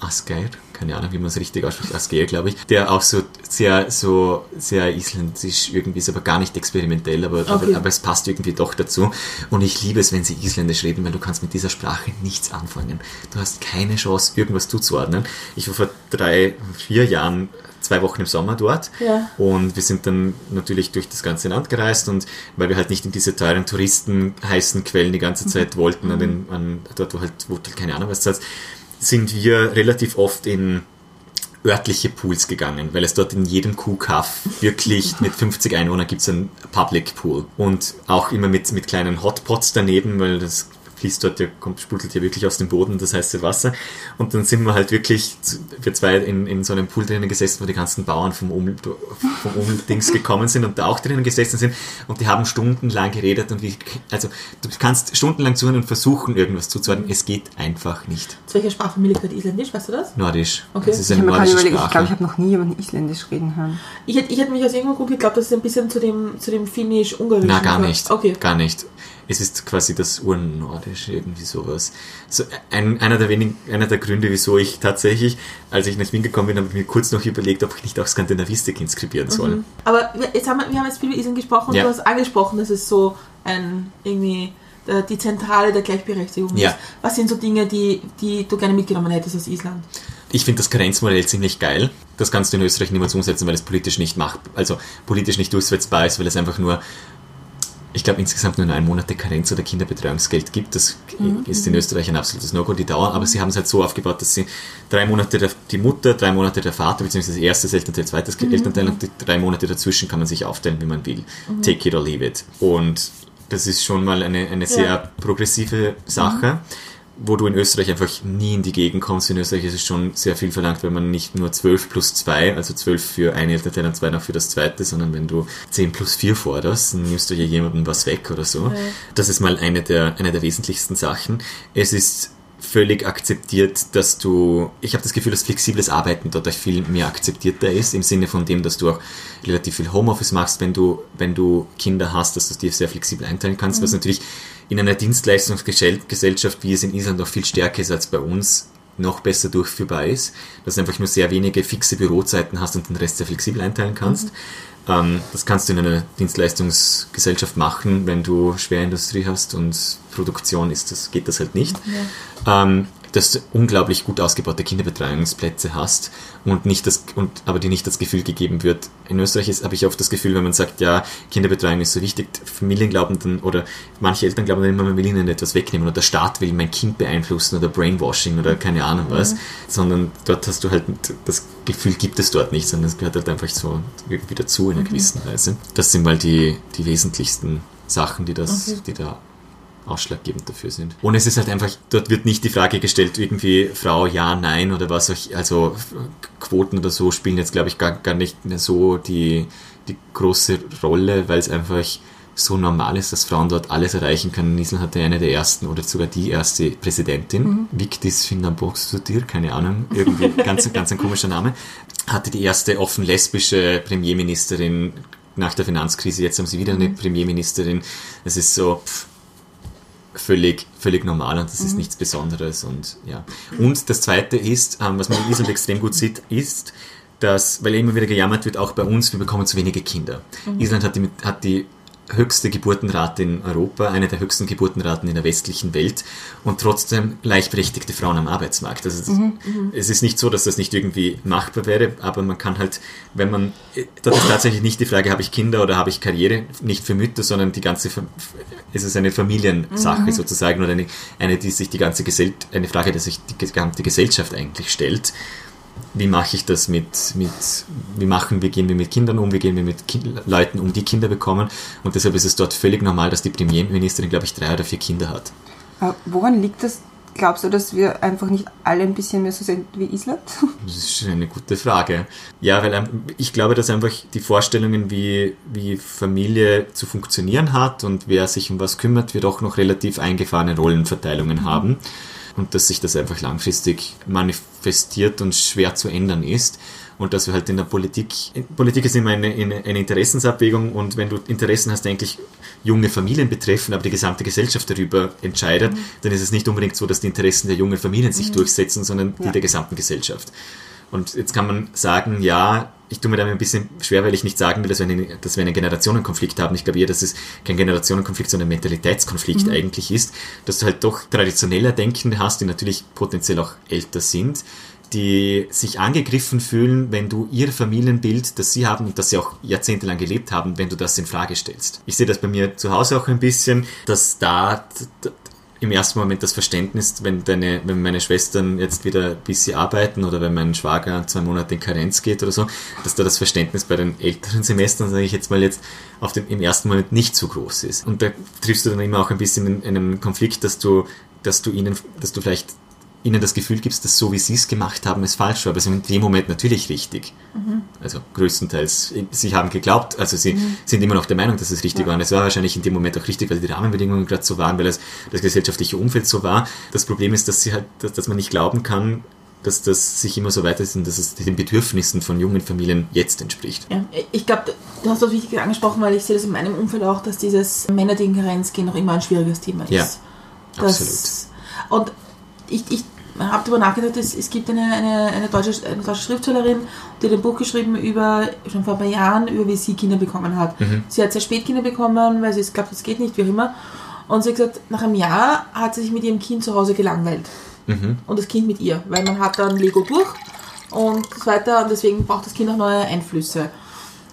Asgeir, keine Ahnung, wie man es richtig ausspricht, Asgeir, glaube ich, der auch so sehr, so sehr isländisch irgendwie ist, aber gar nicht experimentell, aber, Okay. aber, aber es passt irgendwie doch dazu. Und ich liebe es, wenn sie isländisch reden, weil du kannst mit dieser Sprache nichts anfangen. Du hast keine Chance, irgendwas zuzuordnen. Ich war vor drei, vier Jahren zwei Wochen im Sommer dort Ja. und wir sind dann natürlich durch das ganze Land gereist und weil wir halt nicht in diese teuren Touristen heißen Quellen die ganze Zeit wollten, an den, an, dort wo halt, wo du keine Ahnung was zahlst, sind wir relativ oft in örtliche Pools gegangen, weil es dort in jedem Kuhkaff wirklich mit 50 Einwohnern gibt es einen Public Pool. Und auch immer mit, mit kleinen Hotpots daneben, weil das fließt dort, ja, kommt, sprudelt ja wirklich aus dem Boden das heiße Wasser. Und dann sind wir halt wirklich, wir zwei in, in so einem Pool drinnen gesessen, wo die ganzen Bauern vom Um, vom Umdings gekommen sind und da auch drinnen gesessen sind und die haben stundenlang geredet und wie, also du kannst stundenlang zuhören und versuchen, irgendwas zuzuhören. Es geht einfach nicht. Zu welcher Sprachfamilie gehört Isländisch, weißt du das? Nordisch. Okay. Es ist Ich eine gerade nordische ich glaube, ich habe noch nie jemanden Isländisch reden hören. Ich hätte, ich hätte mich aus irgendeinem Grund geglaubt, dass es ein bisschen zu dem, zu dem Finnisch-Ungarischen Na, gar gehört. nicht. Okay. Gar nicht. Es ist quasi das Urnordisch, irgendwie sowas. So, ein, einer, der wenigen, einer der Gründe, wieso ich tatsächlich, als ich nach Wien gekommen bin, habe ich mir kurz noch überlegt, ob ich nicht auch Skandinavistik inskribieren soll. Aber wir- jetzt haben wir, wir haben jetzt viel über Island gesprochen und Ja. du hast angesprochen, dass es so ein irgendwie der, die Zentrale der Gleichberechtigung Ja. ist. Was sind so Dinge, die, die du gerne mitgenommen hättest aus Island? Ich finde das Karenzmodell ziemlich geil. Das kannst du in Österreich niemals umsetzen, weil es politisch nicht macht, also politisch nicht durchsetzbar ist, weil es einfach nur, ich glaube insgesamt nur neun Monate Karenz oder Kinderbetreuungsgeld gibt. Das ist in Österreich ein absolutes No-Go, die Dauer. Aber sie haben es halt so aufgebaut, dass sie drei Monate der, die Mutter, drei Monate der Vater, beziehungsweise erstes Elternteil, zweites Elternteil und die drei Monate dazwischen kann man sich aufteilen, wie man will. Take it or leave it. Und das ist schon mal eine, eine sehr Ja. progressive Sache wo du in Österreich einfach nie in die Gegend kommst. In Österreich ist es schon sehr viel verlangt, wenn man nicht nur 12 plus 2, also 12 für ein Elternteil und 2 noch für das zweite, sondern wenn du 10 plus 4 forderst, dann nimmst du ja jemandem was weg oder so. Das ist mal eine der, eine der wesentlichsten Sachen. Es ist völlig akzeptiert, dass du, ich habe das Gefühl, dass flexibles Arbeiten dort auch viel mehr akzeptierter ist, im Sinne von dem, dass du auch relativ viel Homeoffice machst, wenn du, wenn du Kinder hast, dass du es dir sehr flexibel einteilen kannst, was natürlich in einer Dienstleistungsgesellschaft, wie es in Island noch viel stärker ist als bei uns, noch besser durchführbar ist, dass du einfach nur sehr wenige fixe Bürozeiten hast und den Rest sehr flexibel einteilen kannst. Ähm, das kannst du in einer Dienstleistungsgesellschaft machen, wenn du Schwerindustrie hast und Produktion ist das, geht das halt nicht. Ähm, dass du unglaublich gut ausgebaute Kinderbetreuungsplätze hast und nicht das und aber dir nicht das Gefühl gegeben wird. In Österreich ist, habe ich oft das Gefühl, wenn man sagt, ja, Kinderbetreuung ist so wichtig, Familien glauben dann oder manche Eltern glauben dann immer, man will ihnen etwas wegnehmen oder der Staat will mein Kind beeinflussen oder Brainwashing oder keine Ahnung was, sondern dort hast du halt das Gefühl gibt es dort nicht, sondern es gehört halt einfach so irgendwie dazu in einer gewissen Weise. Das sind mal die, die wesentlichsten Sachen, die das, die da ausschlaggebend dafür sind. Und es ist halt einfach, dort wird nicht die Frage gestellt, irgendwie Frau, ja, nein oder was auch, also Quoten oder so spielen jetzt, glaube ich, gar, gar nicht mehr so die, die große Rolle, weil es einfach so normal ist, dass Frauen dort alles erreichen können. Island hatte eine der ersten oder sogar die erste Präsidentin, mhm. Victis Finnbogsuddir, keine Ahnung, irgendwie ganz, ganz ein komischer Name, hatte die erste offen lesbische Premierministerin nach der Finanzkrise. Jetzt haben sie wieder eine Premierministerin. Es ist so, pff, völlig, völlig normal und das ist nichts Besonderes und ja. Und das zweite ist, ähm, was man in Island extrem gut sieht, ist, dass, weil immer wieder gejammert wird, auch bei uns, wir bekommen zu wenige Kinder. Island hat die, hat die höchste Geburtenrate in Europa, eine der höchsten Geburtenraten in der westlichen Welt und trotzdem gleichberechtigte Frauen am Arbeitsmarkt. Also mhm. es ist nicht so, dass das nicht irgendwie machbar wäre, aber man kann halt, wenn man, das ist tatsächlich nicht die Frage, habe ich Kinder oder habe ich Karriere, nicht für Mütter, sondern die ganze, es ist eine Familiensache mhm. sozusagen oder eine, eine, die sich die ganze Gesell eine Frage, die sich die gesamte Gesellschaft eigentlich stellt wie mache ich das mit, mit, wie machen, wie gehen wir mit Kindern um, wie gehen wir mit kind, Leuten um, die Kinder bekommen. Und deshalb ist es dort völlig normal, dass die Premierministerin, glaube ich, drei oder vier Kinder hat. Aber woran liegt das? Glaubst du, dass wir einfach nicht alle ein bisschen mehr so sind wie Island? Das ist schon eine gute Frage. Ja, weil ich glaube, dass einfach die Vorstellungen, wie, wie Familie zu funktionieren hat und wer sich um was kümmert, wir doch noch relativ eingefahrene Rollenverteilungen mhm. haben und dass sich das einfach langfristig manifestiert und schwer zu ändern ist. Und dass wir halt in der Politik, Politik ist immer eine, eine, Interessensabwägung und wenn du Interessen hast, die eigentlich junge Familien betreffen, aber die gesamte Gesellschaft darüber entscheidet, mhm. dann ist es nicht unbedingt so, dass die Interessen der jungen Familien sich mhm. durchsetzen, sondern die ja. der gesamten Gesellschaft. Und jetzt kann man sagen, ja, ich tue mir damit ein bisschen schwer, weil ich nicht sagen will, dass wir, eine, dass wir einen Generationenkonflikt haben. Ich glaube eher, dass es kein Generationenkonflikt, sondern ein Mentalitätskonflikt mhm. eigentlich ist, dass du halt doch traditioneller Denkende hast, die natürlich potenziell auch älter sind, die sich angegriffen fühlen, wenn du ihr Familienbild, das sie haben und das sie auch jahrzehntelang gelebt haben, wenn du das in Frage stellst. Ich sehe das bei mir zu Hause auch ein bisschen, dass da im ersten Moment das Verständnis, wenn deine, wenn meine Schwestern jetzt wieder ein bisschen arbeiten oder wenn mein Schwager zwei Monate in Karenz geht oder so, dass da das Verständnis bei den älteren Semestern, sage ich jetzt mal jetzt, auf dem, im ersten Moment nicht so groß ist. Und da triffst du dann immer auch ein bisschen in, in einen Konflikt, dass du, dass du ihnen, dass du vielleicht ihnen das Gefühl gibst, dass so wie sie es gemacht haben, es falsch war. Aber es ist in dem Moment natürlich richtig. Mhm. Also größtenteils. Sie haben geglaubt, also sie mhm. sind immer noch der Meinung, dass es richtig ja. war. Und es war wahrscheinlich in dem Moment auch richtig, weil die Rahmenbedingungen gerade so waren, weil es das gesellschaftliche Umfeld so war. Das Problem ist, dass sie halt, dass, dass man nicht glauben kann, dass das sich immer so weiter ist und dass es den Bedürfnissen von jungen Familien jetzt entspricht. Ja, ich glaube, du hast das wichtig angesprochen, weil ich sehe das in meinem Umfeld auch, dass dieses Männer, die in Karenz gehen, noch immer ein schwieriges Thema ist. Ja, das, absolut. Und ich, ich habe darüber nachgedacht, es, es gibt eine, eine, eine, deutsche, eine deutsche Schriftstellerin, die hat ein Buch geschrieben über, schon vor ein paar Jahren, über wie sie Kinder bekommen hat. Mhm. Sie hat sehr spät Kinder bekommen, weil sie glaubt, das geht nicht, wie auch immer. Und sie hat gesagt, nach einem Jahr hat sie sich mit ihrem Kind zu Hause gelangweilt. Mhm. Und das Kind mit ihr, weil man hat dann Lego durch und so weiter und deswegen braucht das Kind auch neue Einflüsse.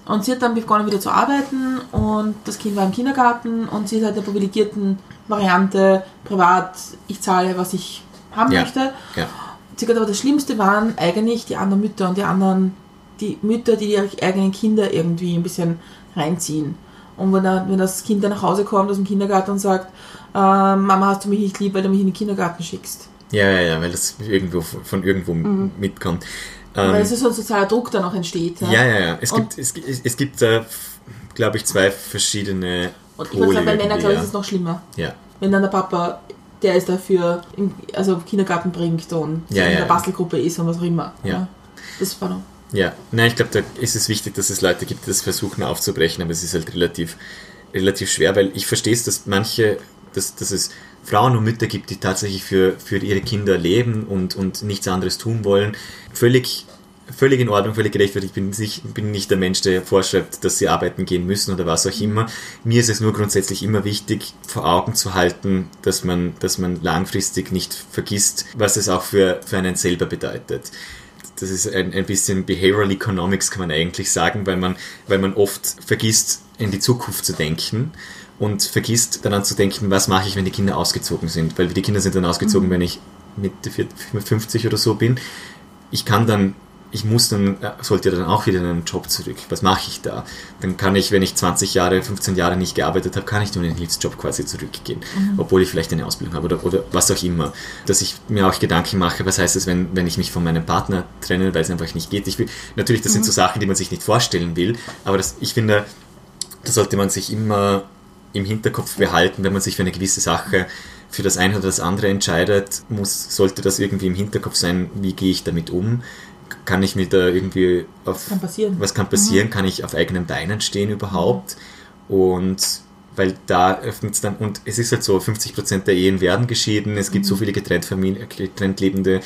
Und sie hat dann begonnen wieder zu arbeiten und das Kind war im Kindergarten und sie ist halt der privilegierten Variante, privat, ich zahle, was ich haben ja. möchte. Ja. Sie hat aber das Schlimmste waren eigentlich die anderen Mütter und die anderen, die Mütter, die ihre eigenen Kinder irgendwie ein bisschen reinziehen. Und wenn, er, wenn das Kind dann nach Hause kommt aus dem Kindergarten und sagt, äh, Mama, hast du mich nicht lieb, weil du mich in den Kindergarten schickst. Ja, ja, ja, weil das irgendwo von irgendwo mhm. mitkommt. Ähm, weil es so ein sozialer Druck dann auch entsteht. Ja, ja, ja. ja. Es, gibt, es, es gibt, äh, glaube ich, zwei verschiedene. Und ich würde sagen, bei Männern, glaube ich, ist es noch schlimmer. Ja. Wenn dann der Papa der es dafür im also Kindergarten bringt und ja, in ja. der Bastelgruppe ist und was auch immer. Ja. Das war noch. Ja, nein, ich glaube, da ist es wichtig, dass es Leute gibt, die das versuchen aufzubrechen, aber es ist halt relativ, relativ schwer, weil ich verstehe es, dass manche, dass, dass es Frauen und Mütter gibt, die tatsächlich für, für ihre Kinder leben und, und nichts anderes tun wollen. Völlig völlig in Ordnung, völlig gerechtfertigt. Ich bin nicht, bin nicht der Mensch, der vorschreibt, dass sie arbeiten gehen müssen oder was auch immer. Mir ist es nur grundsätzlich immer wichtig, vor Augen zu halten, dass man, dass man langfristig nicht vergisst, was es auch für, für einen selber bedeutet. Das ist ein, ein bisschen Behavioral Economics, kann man eigentlich sagen, weil man, weil man oft vergisst, in die Zukunft zu denken und vergisst daran zu denken, was mache ich, wenn die Kinder ausgezogen sind. Weil die Kinder sind dann ausgezogen, mhm. wenn ich Mitte 50 oder so bin. Ich kann dann ich muss dann, sollte dann auch wieder in einen Job zurück. Was mache ich da? Dann kann ich, wenn ich 20 Jahre, 15 Jahre nicht gearbeitet habe, kann ich nur in den Hilfsjob quasi zurückgehen. Mhm. Obwohl ich vielleicht eine Ausbildung habe oder, oder was auch immer. Dass ich mir auch Gedanken mache, was heißt es, wenn, wenn ich mich von meinem Partner trenne, weil es einfach nicht geht. Ich will, natürlich, das mhm. sind so Sachen, die man sich nicht vorstellen will, aber das, ich finde, da sollte man sich immer im Hinterkopf behalten, wenn man sich für eine gewisse Sache für das eine oder das andere entscheidet, muss, sollte das irgendwie im Hinterkopf sein, wie gehe ich damit um kann ich mir da irgendwie auf. Kann passieren. Was kann passieren? Mhm. Kann ich auf eigenen Beinen stehen überhaupt? Und weil da öffnet es dann, und es ist halt so, 50% der Ehen werden geschieden, es gibt mhm. so viele getrennt, Familie, getrennt lebende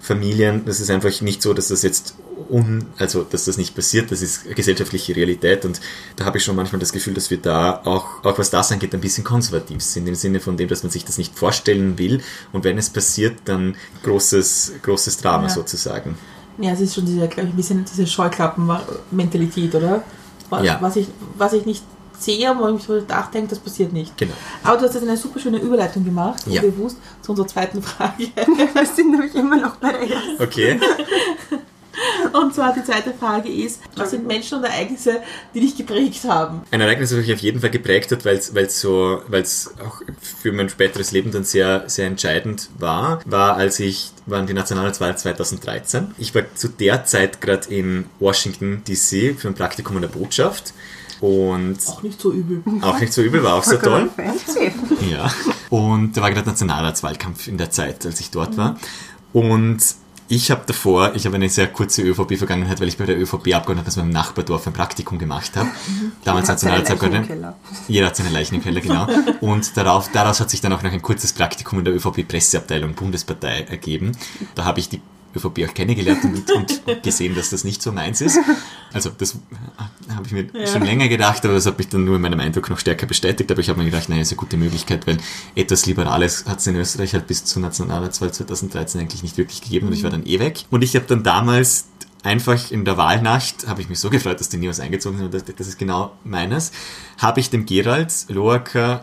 Familien, das ist einfach nicht so, dass das jetzt un, also dass das nicht passiert, das ist gesellschaftliche Realität und da habe ich schon manchmal das Gefühl, dass wir da auch, auch was das angeht, ein bisschen konservativ sind, im Sinne von dem, dass man sich das nicht vorstellen will und wenn es passiert, dann großes, großes Drama ja. sozusagen. Ja, es ist schon diese, glaube ich, ein bisschen diese Scheuklappen-Mentalität, oder? Was, ja. was, ich, was ich nicht sehe, wo ich so nachdenke, das passiert nicht. Genau. Aber du hast jetzt eine super schöne Überleitung gemacht, ja. bewusst, zu unserer zweiten Frage. Wir sind nämlich immer noch bei der ersten. Okay. Und zwar die zweite Frage ist, was sind Menschen und Ereignisse, die dich geprägt haben? Ein Ereignis, das mich auf jeden Fall geprägt hat, weil es so, weil es auch für mein späteres Leben dann sehr, sehr entscheidend war, war, als ich, waren die Nationalratswahl 2013. Ich war zu der Zeit gerade in Washington DC für ein Praktikum in der Botschaft. Und auch nicht so übel. Auch nicht so übel, war auch sehr toll. Ja. Und da war gerade Nationalratswahlkampf in der Zeit, als ich dort war. Und ich habe davor, ich habe eine sehr kurze ÖVP-Vergangenheit, weil ich bei der ÖVP-Abgeordneten aus meinem Nachbardorf ein Praktikum gemacht habe. Mhm. Damals Nationalratsabgeordnete. Jeder hat seine Leichen im Keller, genau. Und darauf, daraus hat sich dann auch noch ein kurzes Praktikum in der ÖVP-Presseabteilung Bundespartei ergeben. Da habe ich die ÖVP auch kennengelernt und, und, gesehen, dass das nicht so meins ist. Also das habe ich mir ja. schon länger gedacht, aber das hat mich dann nur in meinem Eindruck noch stärker bestätigt. Aber ich habe mir gedacht, naja, ist eine gute Möglichkeit, weil etwas Liberales hat es in Österreich halt bis zur Nationalratswahl 2013 eigentlich nicht wirklich gegeben und ich war dann eh weg. Und ich habe dann damals einfach in der Wahlnacht, habe ich mich so gefreut, dass die Neos eingezogen sind, das, das ist genau meines, habe ich dem Gerald Loacker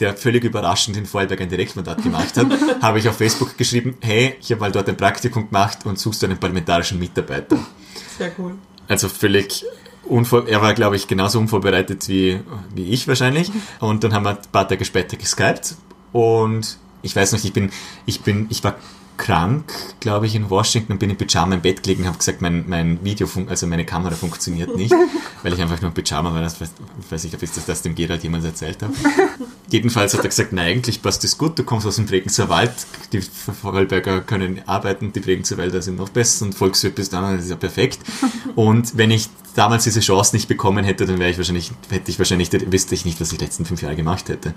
der völlig überraschend in Vorarlberg ein Direktmandat gemacht hat, habe ich auf Facebook geschrieben, hey, ich habe mal dort ein Praktikum gemacht und suchst du einen parlamentarischen Mitarbeiter. Sehr cool. Also völlig unvor er war, glaube ich, genauso unvorbereitet wie, wie ich wahrscheinlich. Und dann haben wir ein paar Tage später geskypt und ich weiß noch, ich bin, ich bin, ich war krank, glaube ich, in Washington und bin in Pyjama im Bett gelegen und habe gesagt, mein, mein Video, also meine Kamera funktioniert nicht, weil ich einfach nur in Pyjama war. Das weiß, weiß ich, ob ich das, das dem Gerald jemals erzählt habe. Jedenfalls hat er gesagt, nein, eigentlich passt das gut, du kommst aus dem Bregenzer Wald, die Vorarlberger können arbeiten, die Bregenzer Wälder sind noch besser und Volkswirt bist dann, das ist ja perfekt. Und wenn ich damals diese Chance nicht bekommen hätte, dann wäre ich wahrscheinlich, hätte ich wahrscheinlich, wüsste ich nicht, was ich die letzten fünf Jahre gemacht hätte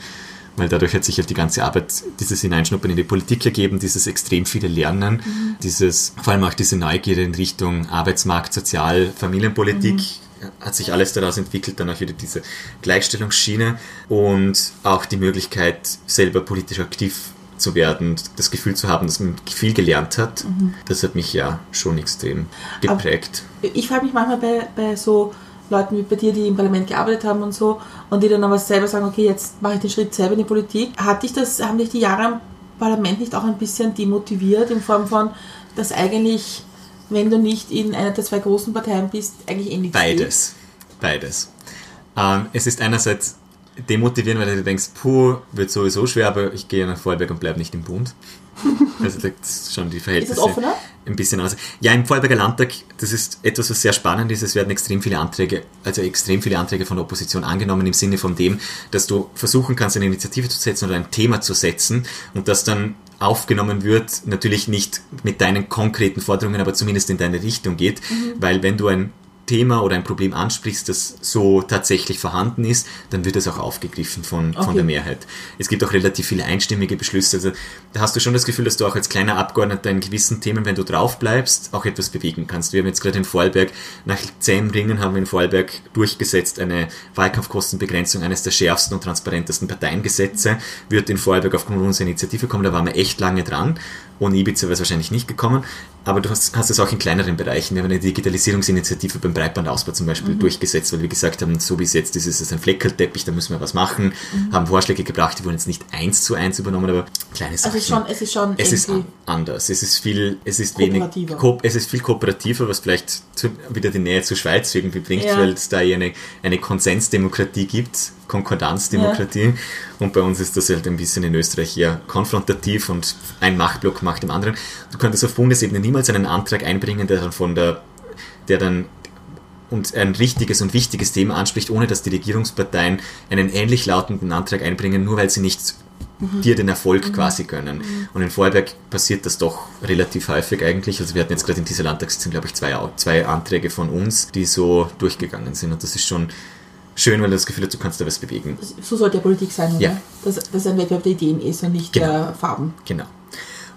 weil dadurch hat sich halt die ganze Arbeit, dieses Hineinschnuppern in die Politik ergeben, dieses extrem viele Lernen, mhm. dieses, vor allem auch diese Neugierde in Richtung Arbeitsmarkt, Sozial, Familienpolitik. Mhm. Hat sich alles daraus entwickelt, dann auch wieder diese Gleichstellungsschiene und auch die Möglichkeit, selber politisch aktiv zu werden, das Gefühl zu haben, dass man viel gelernt hat, mhm. das hat mich ja schon extrem geprägt. Aber ich frage mich manchmal bei, bei so Leuten wie bei dir, die im Parlament gearbeitet haben und so, und die dann aber selber sagen, okay, jetzt mache ich den Schritt selber in die Politik. Hat dich das, haben dich die Jahre Parlament nicht auch ein bisschen demotiviert in Form von, dass eigentlich, wenn du nicht in einer der zwei großen Parteien bist, eigentlich eh nichts Beides. Geht? Beides. Ähm, es ist einerseits demotivierend, weil du denkst, puh, wird sowieso schwer, aber ich gehe nach Vorarlberg und bleibe nicht im Bund. Also da schon die Verhältnisse ein bisschen aus. Ja, im Vorarlberger Landtag, das ist etwas, was sehr spannend ist. Es werden extrem viele Anträge, also extrem viele Anträge von der Opposition angenommen im Sinne von dem, dass du versuchen kannst, eine Initiative zu setzen oder ein Thema zu setzen und das dann aufgenommen wird, natürlich nicht mit deinen konkreten Forderungen, aber zumindest in deine Richtung geht, mhm. weil wenn du ein Thema oder ein Problem ansprichst, das so tatsächlich vorhanden ist, dann wird es auch aufgegriffen von, okay. von der Mehrheit. Es gibt auch relativ viele einstimmige Beschlüsse. Also da hast du schon das Gefühl, dass du auch als kleiner Abgeordneter in gewissen Themen, wenn du drauf bleibst, auch etwas bewegen kannst. Wir haben jetzt gerade in Vorarlberg, nach zehn Ringen haben wir in Vorarlberg durchgesetzt eine Wahlkampfkostenbegrenzung, eines der schärfsten und transparentesten Parteiengesetze, wird in Vorarlberg aufgrund unserer Initiative kommen. Da waren wir echt lange dran. Ohne Ibiza wäre es wahrscheinlich nicht gekommen. Aber du hast, hast es auch in kleineren Bereichen. Wir haben eine Digitalisierungsinitiative beim Breitbandausbau zum Beispiel mhm. durchgesetzt, weil wir gesagt haben, so wie es jetzt ist, ist es ein Fleckelteppich, da müssen wir was machen. Mhm. Haben Vorschläge gebracht, die wurden jetzt nicht eins zu eins übernommen, aber kleine Sachen. Also es ist schon, es ist schon es ist anders. Es ist viel, es ist wenig, es ist viel kooperativer, was vielleicht zu, wieder die Nähe zur Schweiz irgendwie bringt, ja. weil es da eine, eine Konsensdemokratie gibt Konkordanzdemokratie. Ja. Und bei uns ist das halt ein bisschen in Österreich eher konfrontativ und ein Machtblock macht dem anderen. Du könntest auf Bundesebene niemals einen Antrag einbringen, der dann von der, der dann und ein richtiges und wichtiges Thema anspricht, ohne dass die Regierungsparteien einen ähnlich lautenden Antrag einbringen, nur weil sie nicht mhm. dir den Erfolg mhm. quasi gönnen. Mhm. Und in Vorarlberg passiert das doch relativ häufig eigentlich. Also wir hatten jetzt gerade in dieser Landtagssitzung, glaube ich, zwei, zwei Anträge von uns, die so durchgegangen sind. Und das ist schon schön, weil du das Gefühl hast, du kannst da was bewegen. So sollte ja Politik sein? Ja. Dass, dass es ein Wettbewerb der Ideen ist und nicht genau. der Farben. Genau.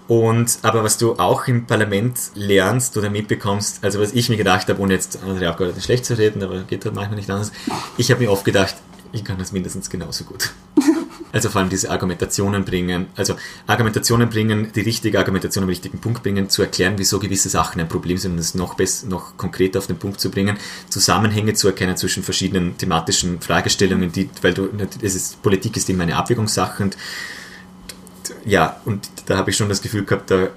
Und, aber was du auch im Parlament lernst oder mitbekommst, also was ich mir gedacht habe, ohne jetzt andere Abgeordnete schlecht zu reden, aber geht halt manchmal nicht anders, ich habe mir oft gedacht, ich kann das mindestens genauso gut. Also vor allem diese Argumentationen bringen, also Argumentationen bringen, die richtige Argumentation am richtigen Punkt bringen, zu erklären, wieso gewisse Sachen ein Problem sind und es noch besser, noch konkreter auf den Punkt zu bringen, Zusammenhänge zu erkennen zwischen verschiedenen thematischen Fragestellungen, die, weil du, es ist, Politik ist immer eine Abwägungssache und ja, und da habe ich schon das Gefühl gehabt, da,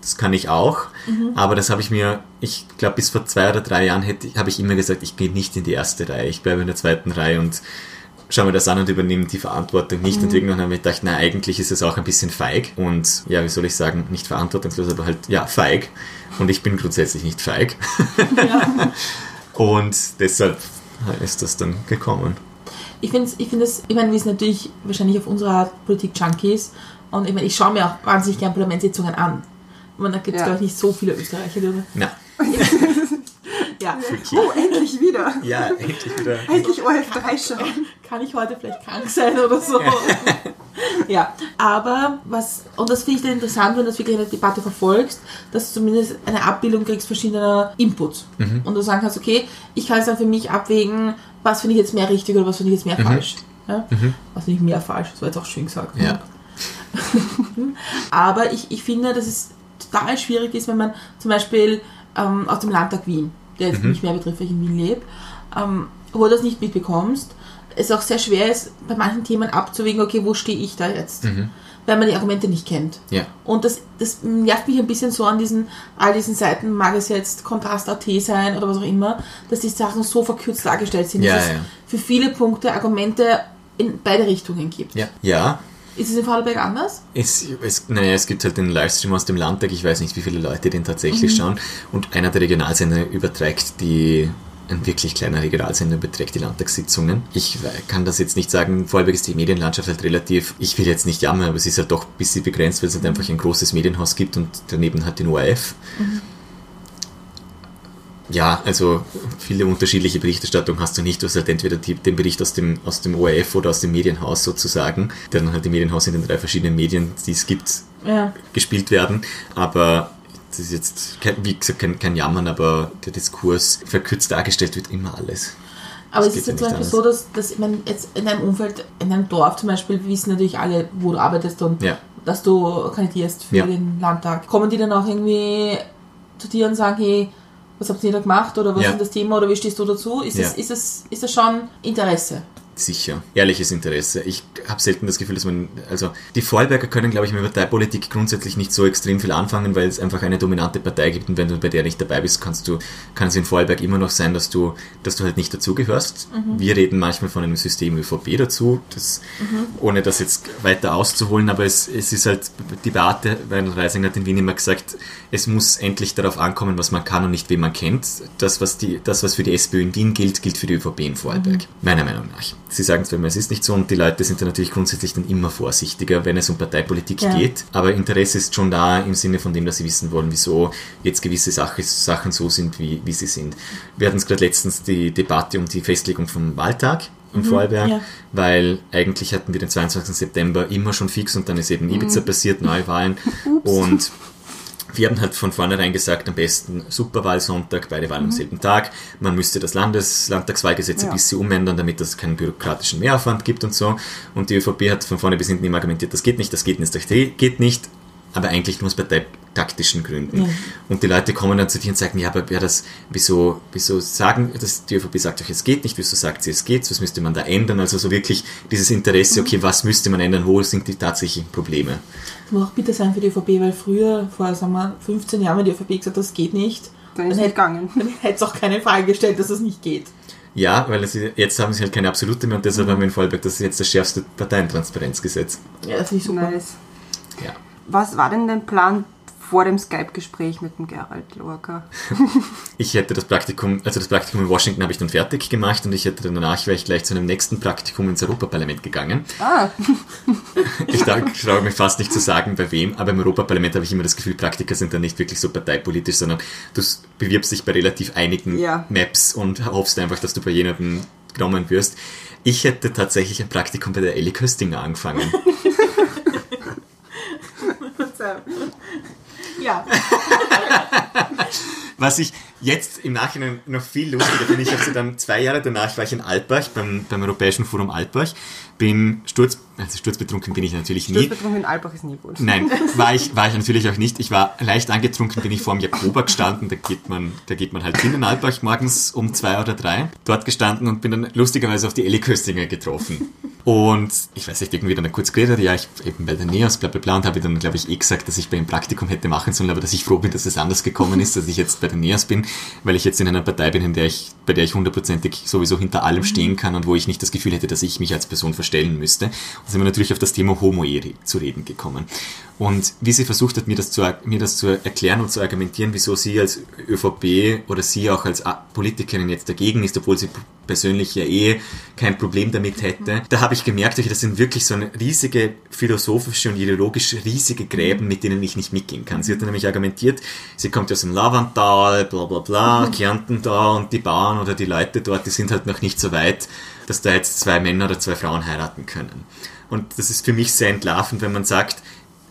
das kann ich auch, mhm. aber das habe ich mir, ich glaube, bis vor zwei oder drei Jahren hätte, habe ich immer gesagt, ich gehe nicht in die erste Reihe, ich bleibe in der zweiten Reihe und schauen wir das an und übernehmen die Verantwortung nicht. Mhm. Und irgendwann haben wir gedacht, na, eigentlich ist es auch ein bisschen feig. Und ja, wie soll ich sagen, nicht verantwortungslos, aber halt, ja, feig. Und ich bin grundsätzlich nicht feig. Ja. und deshalb ist das dann gekommen. Ich finde ich find das, ich meine, wir sind natürlich wahrscheinlich auf unserer Art Politik-Junkies. Und ich meine, ich schaue mir auch wahnsinnig gerne Parlamentssitzungen an. Und da gibt es, ja. glaube ich, nicht so viele Österreicher, die. Na. Ja. Oh, endlich wieder. Ja, endlich wieder. endlich OF3 schauen. Kann ich heute vielleicht krank sein oder so? ja, aber was, und das finde ich dann interessant, wenn du das wirklich eine Debatte verfolgst, dass du zumindest eine Abbildung kriegst verschiedener Inputs. Mhm. Und du sagen kannst, okay, ich kann es dann für mich abwägen, was finde ich jetzt mehr richtig oder was finde ich jetzt mehr mhm. falsch. Ja? Mhm. Was finde ich mehr falsch, das war jetzt auch schön gesagt. Ja. aber ich, ich finde, dass es total schwierig ist, wenn man zum Beispiel ähm, aus dem Landtag Wien der jetzt mhm. nicht mehr betrifft, weil ich in Wien lebe, ähm, wo du das nicht mitbekommst, es auch sehr schwer ist, bei manchen Themen abzuwägen, okay, wo stehe ich da jetzt? Weil man die Argumente nicht kennt. Ja. Und das, das nervt mich ein bisschen so an diesen, all diesen Seiten, mag es jetzt Kontrast.at sein oder was auch immer, dass die Sachen so verkürzt dargestellt sind, Ja, dass es ja. für viele Punkte Argumente in beide Richtungen gibt. Ja. Ja. Ist es in Vorarlberg anders? Es, es, naja, es gibt halt den Livestream aus dem Landtag, ich weiß nicht, wie viele Leute den tatsächlich schauen. Und einer der Regionalsender überträgt die, ein wirklich kleiner Regionalsender überträgt die Landtagssitzungen. Ich kann das jetzt nicht sagen, Vorarlberg ist die Medienlandschaft halt relativ, ich will jetzt nicht jammern, aber es ist halt doch ein bisschen begrenzt, weil es halt einfach ein großes Medienhaus gibt und daneben hat den ORF. Ja, also viele unterschiedliche Berichterstattung hast du nicht. Du hast halt entweder die, den Bericht aus dem, aus dem ORF oder aus dem Medienhaus sozusagen, der dann halt im Medienhaus in den drei verschiedenen Medien, die es gibt, Ja. gespielt werden. Aber das ist jetzt, kein, wie gesagt, kein, kein Jammern, aber der Diskurs verkürzt dargestellt wird immer alles. Aber Das es ist ja zum Beispiel so, dass, dass ich meine, jetzt in einem Umfeld, in einem Dorf zum Beispiel, wissen natürlich alle, wo du arbeitest und Ja. dass du kandidierst für Ja. den Landtag. Kommen die dann auch irgendwie zu dir und sagen, hey, was habt ihr da gemacht oder was Ja. ist das Thema oder wie stehst du dazu? Ist, Ja. es, ist, es, ist das schon Interesse? Sicher. Ehrliches Interesse. Ich habe selten das Gefühl, dass man, also die Vorarlberger können, glaube ich, mit Parteipolitik grundsätzlich nicht so extrem viel anfangen, weil es einfach eine dominante Partei gibt und wenn du bei der nicht dabei bist, kannst du, kann es in Vorarlberg immer noch sein, dass du, dass du halt nicht dazugehörst. Wir reden manchmal von einem System ÖVP dazu, das, ohne das jetzt weiter auszuholen, aber es, es ist halt, die Beate Reising hat in Wien immer gesagt, es muss endlich darauf ankommen, was man kann und nicht wen man kennt. Das, was, die, das, was für die SPÖ in Wien gilt, gilt für die ÖVP in Vorarlberg. Meiner Meinung nach. Sie sagen zwar immer, es ist nicht so und die Leute sind dann natürlich grundsätzlich dann immer vorsichtiger, wenn es um Parteipolitik Ja. geht. Aber Interesse ist schon da im Sinne von dem, dass sie wissen wollen, wieso jetzt gewisse Sache, Sachen so sind, wie, wie sie sind. Wir hatten es gerade letztens die Debatte um die Festlegung vom Wahltag im Vorarlberg, ja. weil eigentlich hatten wir den 22. September immer schon fix und dann ist eben Ibiza passiert, Neuwahlen und wir haben halt von vornherein gesagt, am besten Superwahlsonntag, beide Wahlen am selben Tag. Man müsste das Landes Landtagswahlgesetz ein Ja. bisschen umändern, damit es keinen bürokratischen Mehraufwand gibt und so. Und die ÖVP hat von vorne bis hinten immer argumentiert, das geht nicht, das geht nicht, das geht nicht. Aber eigentlich nur aus parteitaktischen Gründen. Ja. Und die Leute kommen dann zu dir und sagen, ja, aber wer das, wieso, wieso sagen, das, die ÖVP sagt euch, es geht nicht, wieso sagt sie, es geht, was müsste man da ändern? Also so wirklich dieses Interesse, okay, was müsste man ändern, wo sind die tatsächlichen Probleme? Das muss auch bitter sein für die ÖVP, weil früher, vor sagen wir, 15 Jahren, wenn die ÖVP gesagt hat, das geht nicht, Dann ist es hätte- nicht gegangen. dann hätte es auch keine Frage gestellt, dass es nicht geht. Ja, weil es, jetzt haben sie halt keine absolute mehr und deshalb haben wir in Vorarlberg, das ist jetzt das schärfste Parteientransparenzgesetz. Ja, das ich super. Nice. Ja. Was war denn dein Plan vor dem Skype-Gespräch mit dem Gerald Lorca? Ich hätte das Praktikum, also das Praktikum in Washington habe ich dann fertig gemacht und ich hätte dann danach wäre ich gleich zu einem nächsten Praktikum ins Europaparlament gegangen. Ah, Ich traue mich fast nicht zu sagen, bei wem, aber im Europaparlament habe ich immer das Gefühl, Praktika sind dann nicht wirklich so parteipolitisch, sondern du bewirbst dich bei relativ einigen Ja. Maps und hoffst einfach, dass du bei jemandem genommen wirst. Ich hätte tatsächlich ein Praktikum bei der Ellie Köstinger angefangen. Ja. Was ich jetzt im Nachhinein noch viel lustiger finde, ich habe sie dann zwei Jahre danach war ich in Altbach, beim, beim Europäischen Forum Altbach, bin Sturz, also sturzbetrunken bin ich natürlich nie. Sturzbetrunken in Albach ist nie gut. Nein, war ich, war ich natürlich auch nicht. Ich war leicht angetrunken, bin ich vor dem Jakoba gestanden, da geht man, da geht man halt hin in Altbach morgens um zwei oder drei. Dort gestanden und bin dann lustigerweise auf die Ellie Köstinger getroffen. Und ich weiß nicht, irgendwie dann kurz geredet, ja, ich eben bei der NEOS, bla bla bla, und habe dann, glaube ich, eh gesagt, dass ich bei einem Praktikum hätte machen sollen, aber dass ich froh bin, dass es anders gekommen ist, dass ich jetzt bei der NEOS bin, weil ich jetzt in einer Partei bin, in der ich, bei der ich hundertprozentig sowieso hinter allem stehen kann und wo ich nicht das Gefühl hätte, dass ich mich als Person verstellen müsste. Und sind wir natürlich auf das Thema Homo-Ehe zu reden gekommen. Und wie sie versucht hat, mir das, zu, mir das zu erklären und zu argumentieren, wieso sie als ÖVP oder sie auch als Politikerin jetzt dagegen ist, obwohl sie persönlich ja eh kein Problem damit hätte, da habe ich gemerkt, das sind wirklich so eine riesige philosophische und ideologisch riesige Gräben, mit denen ich nicht mitgehen kann. Sie hat nämlich argumentiert, sie kommt aus dem Lavantal, bla bla bla, Kärnten da und die Oder die Leute dort, die sind halt noch nicht so weit, dass da jetzt zwei Männer oder zwei Frauen heiraten können. Und das ist für mich sehr entlarvend, wenn man sagt,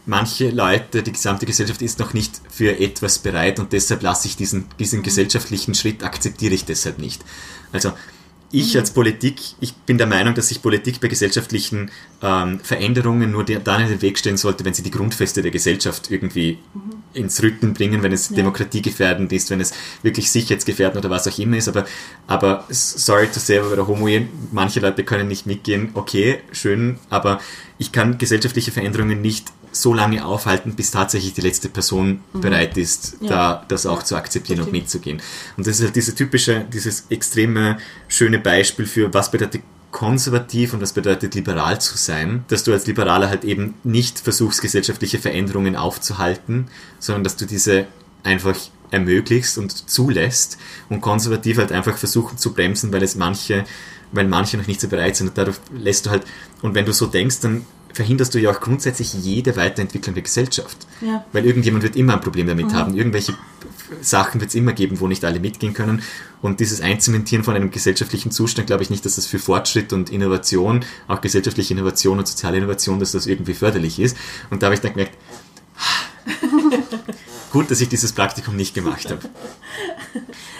manche Leute, die gesamte Gesellschaft ist noch nicht für etwas bereit und deshalb lasse ich diesen, diesen gesellschaftlichen Schritt, akzeptiere ich deshalb nicht. Also ich als Politik, ich bin der Meinung, dass sich Politik bei gesellschaftlichen ähm, Veränderungen nur der, dann in den Weg stellen sollte, wenn sie die Grundfeste der Gesellschaft irgendwie ins Rücken bringen, wenn es demokratiegefährdend ist, wenn es wirklich sicherheitsgefährdend oder was auch immer ist. Aber, aber sorry to say, aber Homo, manche Leute können nicht mitgehen. Okay, schön, aber ich kann gesellschaftliche Veränderungen nicht so lange aufhalten, bis tatsächlich die letzte Person bereit ist, Mhm. Ja. da das auch zu akzeptieren und Verstehe. mitzugehen. Und das ist halt diese typische, dieses extreme schöne Beispiel für was bedeutet konservativ und was bedeutet liberal zu sein, dass du als Liberaler halt eben nicht versuchst, gesellschaftliche Veränderungen aufzuhalten, sondern dass du diese einfach ermöglichst und zulässt und konservativ halt einfach versuchen zu bremsen, weil es manche, weil manche noch nicht so bereit sind und dadurch lässt du halt, und wenn du so denkst, dann verhinderst du ja auch grundsätzlich jede Weiterentwicklung der Gesellschaft. Ja. Weil irgendjemand wird immer ein Problem damit haben. Irgendwelche Sachen wird es immer geben, wo nicht alle mitgehen können. Und dieses Einzementieren von einem gesellschaftlichen Zustand, glaube ich nicht, dass das für Fortschritt und Innovation, auch gesellschaftliche Innovation und soziale Innovation, dass das irgendwie förderlich ist. Und da habe ich dann gemerkt, gut, dass ich dieses Praktikum nicht gemacht habe.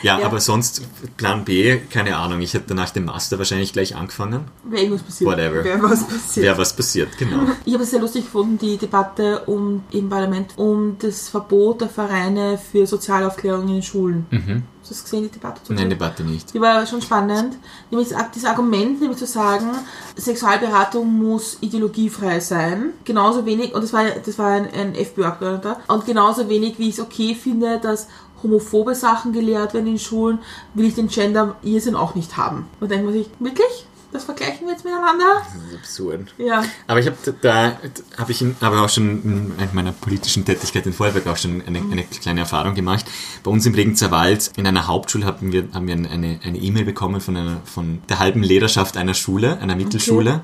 Ja, Ja. aber sonst Plan B, keine Ahnung. Ich hätte nach dem Master wahrscheinlich gleich angefangen. Wäre irgendwas passiert. Whatever. Wäre was passiert. Wäre was passiert, genau. Ich habe es sehr lustig gefunden, die Debatte um, im Parlament um das Verbot der Vereine für Sozialaufklärung in den Schulen. Mhm. Hast du das gesehen, die Debatte? zu Nein? Debatte nicht. Die war schon spannend. Nämlich das dieses Argument, nämlich zu sagen, Sexualberatung muss ideologiefrei sein. Genauso wenig, und das war, das war ein, ein FPÖ-Abgeordneter, und genauso wenig, wie ich es okay finde, dass homophobe Sachen gelehrt werden in Schulen, will ich den Gender-Irrsinn auch nicht haben. Und dann denkt man sich, wirklich? Das vergleichen wir jetzt miteinander? Das ist absurd. Ja. Aber ich habe da, habe ich in- aber auch schon in meiner politischen Tätigkeit in Vorarlberg auch schon eine, eine kleine Erfahrung gemacht. Bei uns im Regenscher Wald in einer Hauptschule haben wir, haben wir eine eine E-Mail bekommen von einer, von der halben Lehrerschaft einer Schule, einer Mittelschule.